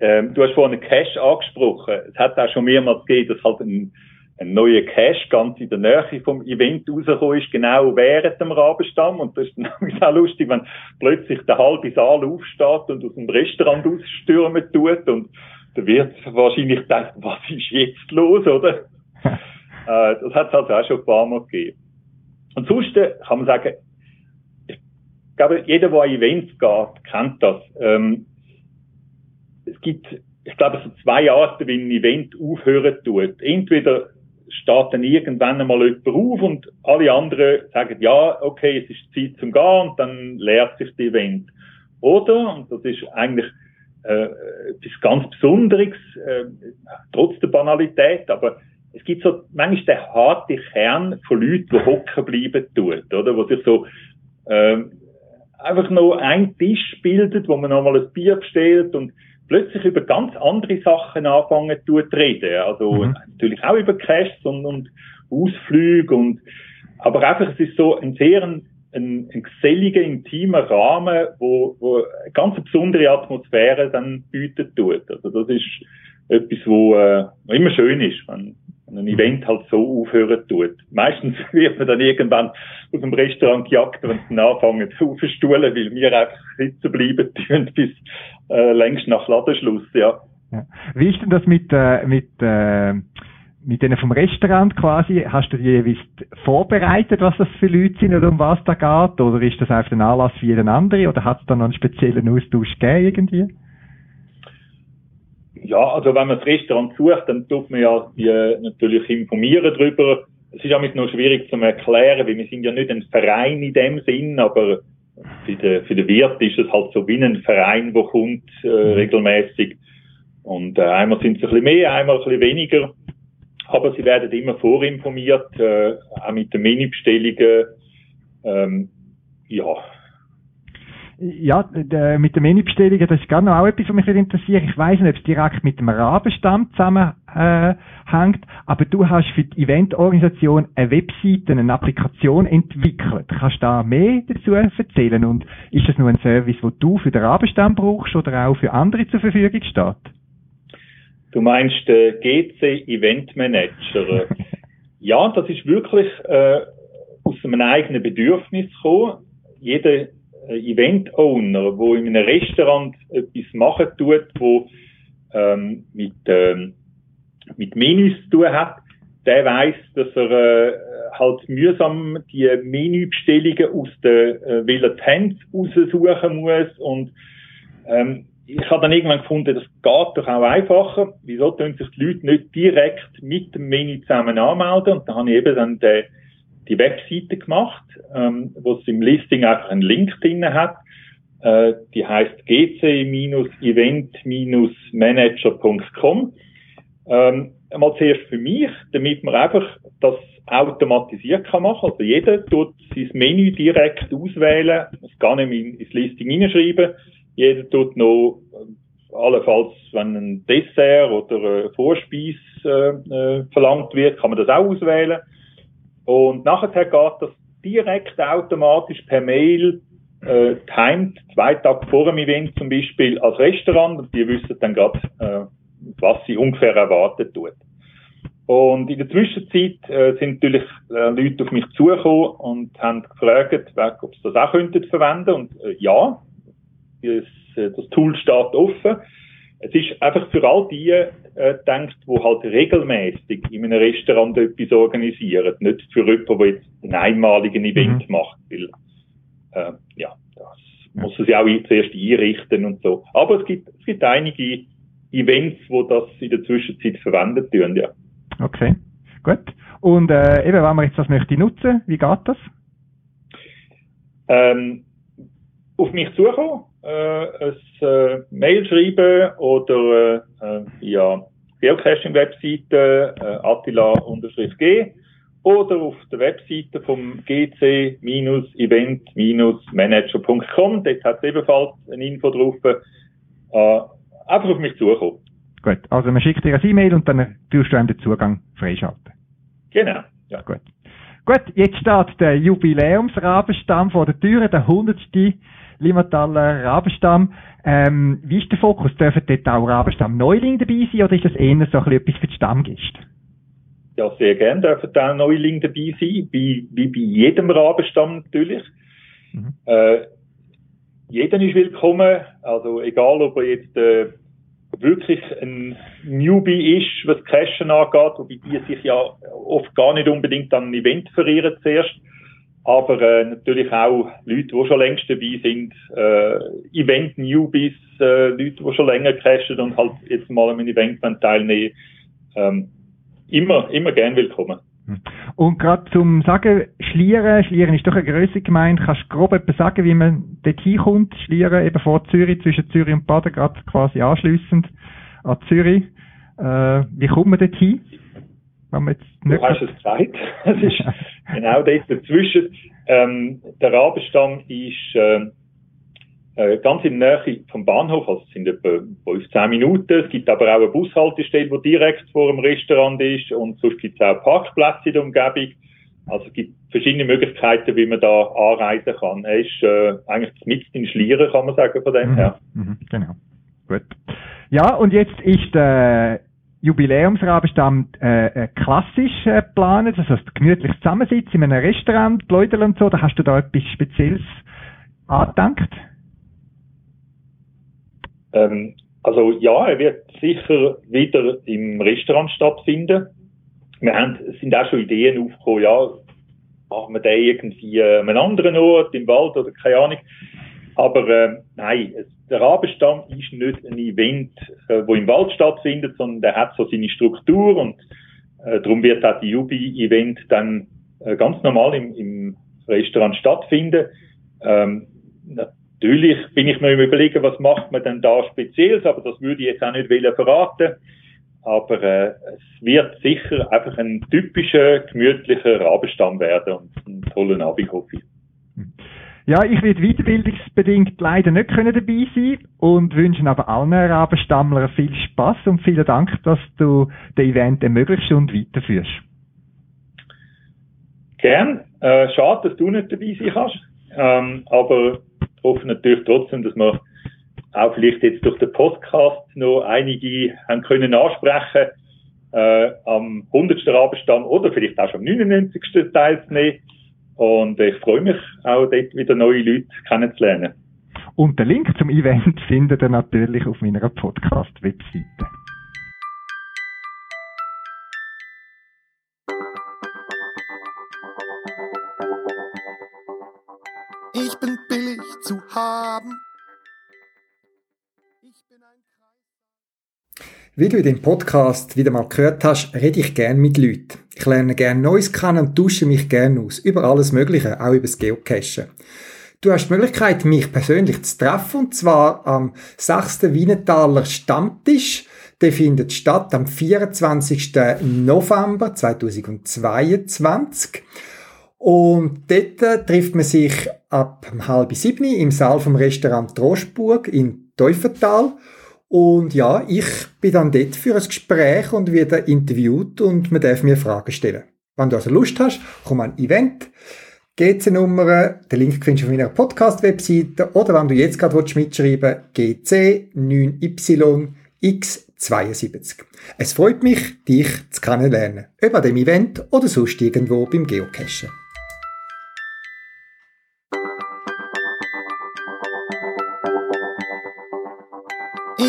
Ähm, du hast vorhin Cash angesprochen. Es hat auch schon mehrmals gegeben, dass halt ein ein neuer Cache ganz in der Nähe vom Event rausgekommen ist, genau während dem Rabenstamm. Und das ist dann auch lustig, wenn plötzlich der halbe Saal aufsteht und aus dem Restaurant ausstürmen tut und da wird wahrscheinlich gedacht, was ist jetzt los, oder? äh, das hat es also auch schon ein paar Mal gegeben. Und sonst äh, kann man sagen, ich glaube, jeder, der an Events geht, kennt das. Ähm, es gibt, ich glaube, so zwei Arten, wie ein Event aufhören tut. Entweder steht dann irgendwann einmal jemand auf und alle anderen sagen, ja, okay, es ist Zeit zum Gehen und dann leert sich das Event. Oder, und das ist eigentlich äh, etwas ganz Besonderes, äh, trotz der Banalität, aber es gibt so manchmal den harten Kern von Leuten, die hocken bleiben tut, oder, wo sich so äh, einfach noch ein Tisch bildet, wo man nochmal ein Bier bestellt und plötzlich über ganz andere Sachen anfangen zu reden. Also mhm. natürlich auch über Cash und, und Ausflüge und aber einfach es ist so ein sehr ein, ein, ein geselliger, intimer Rahmen, wo, wo eine ganz besondere Atmosphäre dann bietet tut. Also das ist etwas, wo äh, immer schön ist, wenn, wenn ein Event halt so aufhören tut. Meistens wird man dann irgendwann aus dem Restaurant gejagt, wenn sie anfangen aufzustuhlen, weil wir einfach sitzen bleiben tun bis äh, längst nach Ladenschluss, ja. ja. Wie ist denn das mit, äh, mit, äh, mit denen vom Restaurant quasi? Hast du die jeweils vorbereitet, was das für Leute sind oder um was da geht? Oder ist das einfach ein Anlass für jeden anderen? Oder hat es da noch einen speziellen Austausch gegeben irgendwie? Ja, also wenn man das Restaurant sucht, dann tut man ja die natürlich informieren darüber. Es ist auch noch schwierig zu erklären, weil wir sind ja nicht ein Verein in dem Sinn, aber für den, für den Wirt ist es halt so wie ein Verein, der kommt äh, mhm. regelmäßig. Und äh, einmal sind es ein bisschen mehr, einmal ein bisschen weniger. Aber sie werden immer vorinformiert, äh, auch mit den Mini-Bestellungen. Ähm, ja, ja, mit der Menübestellungen, das ist gerade noch auch etwas, was mich interessiert. Ich weiß nicht, ob es direkt mit dem Rabenstamm zusammenhängt, äh, aber du hast für die Eventorganisation eine Webseite, eine Applikation entwickelt. Kannst du da mehr dazu erzählen? Und ist das nur ein Service, wo du für den Rabenstamm brauchst oder auch für andere zur Verfügung steht? Du meinst den GC Event Manager? ja, das ist wirklich äh, aus einem eigenen Bedürfnis gekommen. Jeder äh, Event-Owner, wo in einem Restaurant etwas machen tut, wo ähm, mit, ähm, mit Menüs zu tun hat, der weiß, dass er äh, halt mühsam die Menübestellungen aus der äh, Villa Hand raussuchen muss und ähm, ich habe dann irgendwann gefunden, das geht doch auch einfacher. Wieso tun sich die Leute nicht direkt mit dem Menü zusammen anmelden? Und da habe ich eben dann den die Webseite gemacht, ähm, wo es im Listing einfach einen Link drin hat. Äh, die heißt gc-event-manager.com. Ähm, einmal zuerst für mich, damit man einfach das automatisiert kann machen. Also jeder tut sein Menü direkt auswählen, es gar nicht ins Listing hineinschreiben. Jeder tut noch äh, allenfalls, wenn ein Dessert oder ein Vorspeis äh, äh, verlangt wird, kann man das auch auswählen. Und nachher geht das direkt automatisch per Mail äh, timed, zwei Tage vor dem Event zum Beispiel als Restaurant und die wissen dann gerade, äh, was sie ungefähr erwartet tut. Und in der Zwischenzeit äh, sind natürlich äh, Leute auf mich zugekommen und haben gefragt, ob sie das auch könnten verwenden und äh, ja, das, äh, das Tool steht offen. Es ist einfach für all die äh, denkt, wo halt regelmäßig in einem Restaurant etwas organisieren, nicht für jemanden, der jetzt einen einmaligen Event mhm. macht, weil äh, ja, das ja. muss es ja auch zuerst einrichten und so. Aber es gibt, es gibt einige Events, wo das in der Zwischenzeit verwendet werden, ja. Okay, gut. Und äh, eben, wenn man jetzt das möchte nutzen, wie geht das? Ähm, auf mich zukommen, äh, ein äh, Mail schreiben oder äh, via Geocaching-Webseite äh, attila-g oder auf der Webseite vom gc-event-manager.com. Dort hat es ebenfalls eine Info drauf. Äh, einfach auf mich zukommen. Gut, also man schickt dir ein E-Mail und dann tust du einem den Zugang freischalten. Genau, ja. Gut. Gut, jetzt steht der Jubiläumsrabenstamm vor der Tür, der 100. Limataler Rabenstamm. Ähm, wie ist der Fokus? Dürfen dort auch Rabenstamm Neuling dabei sein oder ist das eher so ein bisschen etwas für die Stammgäste? Ja, sehr gerne dürfen da Neuling dabei sein, wie, wie bei jedem Rabenstamm natürlich. Mhm. Äh, jeder ist willkommen, also egal ob er jetzt äh, wirklich ein Newbie ist, was Cashen angeht, wobei die sich ja oft gar nicht unbedingt an ein Event verirren zuerst, aber äh, natürlich auch Leute, die schon längst dabei sind, äh, Event-Newbies, äh, Leute, die schon länger cashen und halt jetzt mal an einem Event teilnehmen, ähm, immer, immer gern willkommen. Und gerade zum Sagen, Schlieren, Schlieren ist doch eine größere Gemeinde. Kannst du grob etwas sagen, wie man dort hinkommt? Schlieren eben vor Zürich, zwischen Zürich und Baden, gerade quasi anschliessend an Zürich. Äh, wie kommt man dort hin? Wenn man jetzt nicht du hast es gesagt. Es ist genau dort dazwischen. Ähm, der Rabenstamm ist äh, äh, ganz in der Nähe vom Bahnhof, also es sind etwa 15 Minuten. Es gibt aber auch eine Bushaltestelle, die direkt vor dem Restaurant ist und sonst gibt es auch Parkplätze in der Umgebung. Also es gibt verschiedene Möglichkeiten, wie man da anreisen kann. Er ist äh, eigentlich mit in Schlieren, kann man sagen, von dem mhm, her. Mhm, genau. Gut. Ja, und jetzt ist der Jubiläumsrabenstamm äh, äh, klassisch äh, geplant, das heißt gemütlich zusammensitzen in einem Restaurant, Leute und so. Da hast du da etwas Spezielles angedankt? Ähm, also ja, er wird sicher wieder im Restaurant stattfinden. Wir haben, sind auch schon Ideen aufgekommen, ja, machen wir den irgendwie an einem anderen Ort, im Wald oder keine Ahnung. Aber äh, nein, es, der Rabenstamm ist nicht ein Event, äh, wo im Wald stattfindet, sondern der hat so seine Struktur und äh, darum wird auch die Jubi-Event dann äh, ganz normal im, im Restaurant stattfinden. Ähm, Natürlich bin ich mir überlegen, was macht man denn da Spezielles, aber das würde ich jetzt auch nicht verraten. Aber äh, es wird sicher einfach ein typischer, gemütlicher Rabenstamm werden und einen tollen Abend, hoffe ich. Ja, ich werde weiterbildungsbedingt leider nicht können dabei sein und wünsche aber allen Rabenstammlern viel Spaß und vielen Dank, dass du den Event ermöglichst und weiterführst. Gern. Äh, schade, dass du nicht dabei sein kannst. Ähm, aber hoffe natürlich trotzdem, dass wir auch vielleicht jetzt durch den Podcast noch einige haben können ansprechen, äh, am 100. Abendstamm oder vielleicht auch schon am 99. teilzunehmen. Und ich freue mich auch dort wieder neue Leute kennenzulernen. Und den Link zum Event findet ihr natürlich auf meiner Podcast-Webseite. zu haben. Wie du in dem Podcast wieder mal gehört hast, rede ich gern mit Leuten. Ich lerne gern Neues kennen und tausche mich gern aus. Über alles Mögliche, auch über das Geocachen. Du hast die Möglichkeit, mich persönlich zu treffen, und zwar am 6. Wienetaler Stammtisch. Der findet statt am 24. November 2022. Und dort äh, trifft man sich ab halb sieben im Saal vom Restaurant Troschburg in Teufental. Und ja, ich bin dann dort für ein Gespräch und werde interviewt und man darf mir Fragen stellen. Wenn du also Lust hast, komm an ein Event. GC-Nummer, den Link findest du auf meiner Podcast-Webseite oder wenn du jetzt gerade mitschreiben willst, GC9YX72. Es freut mich, dich zu kennenlernen, ob an dem Event oder sonst irgendwo beim Geocachen.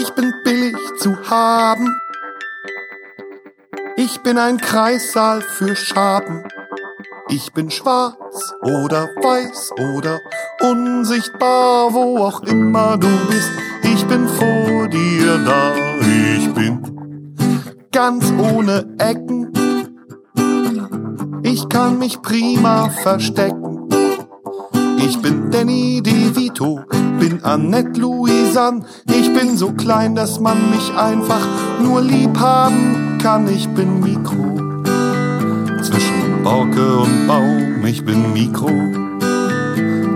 Ich bin billig zu haben. Ich bin ein Kreissaal für Schaben. Ich bin schwarz oder weiß oder unsichtbar, wo auch immer du bist. Ich bin vor dir da. Ich bin ganz ohne Ecken. Ich kann mich prima verstecken. Ich bin Danny DeVito, bin Annette Louisanne. Ich bin so klein, dass man mich einfach nur lieb haben kann. Ich bin Mikro. Zwischen Borke und Baum, ich bin Mikro.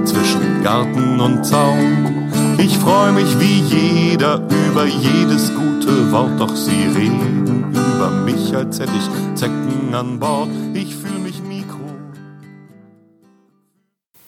Zwischen Garten und Zaun. Ich freu mich wie jeder über jedes gute Wort, doch sie reden über mich, als hätte ich Zecken an Bord. Ich fühl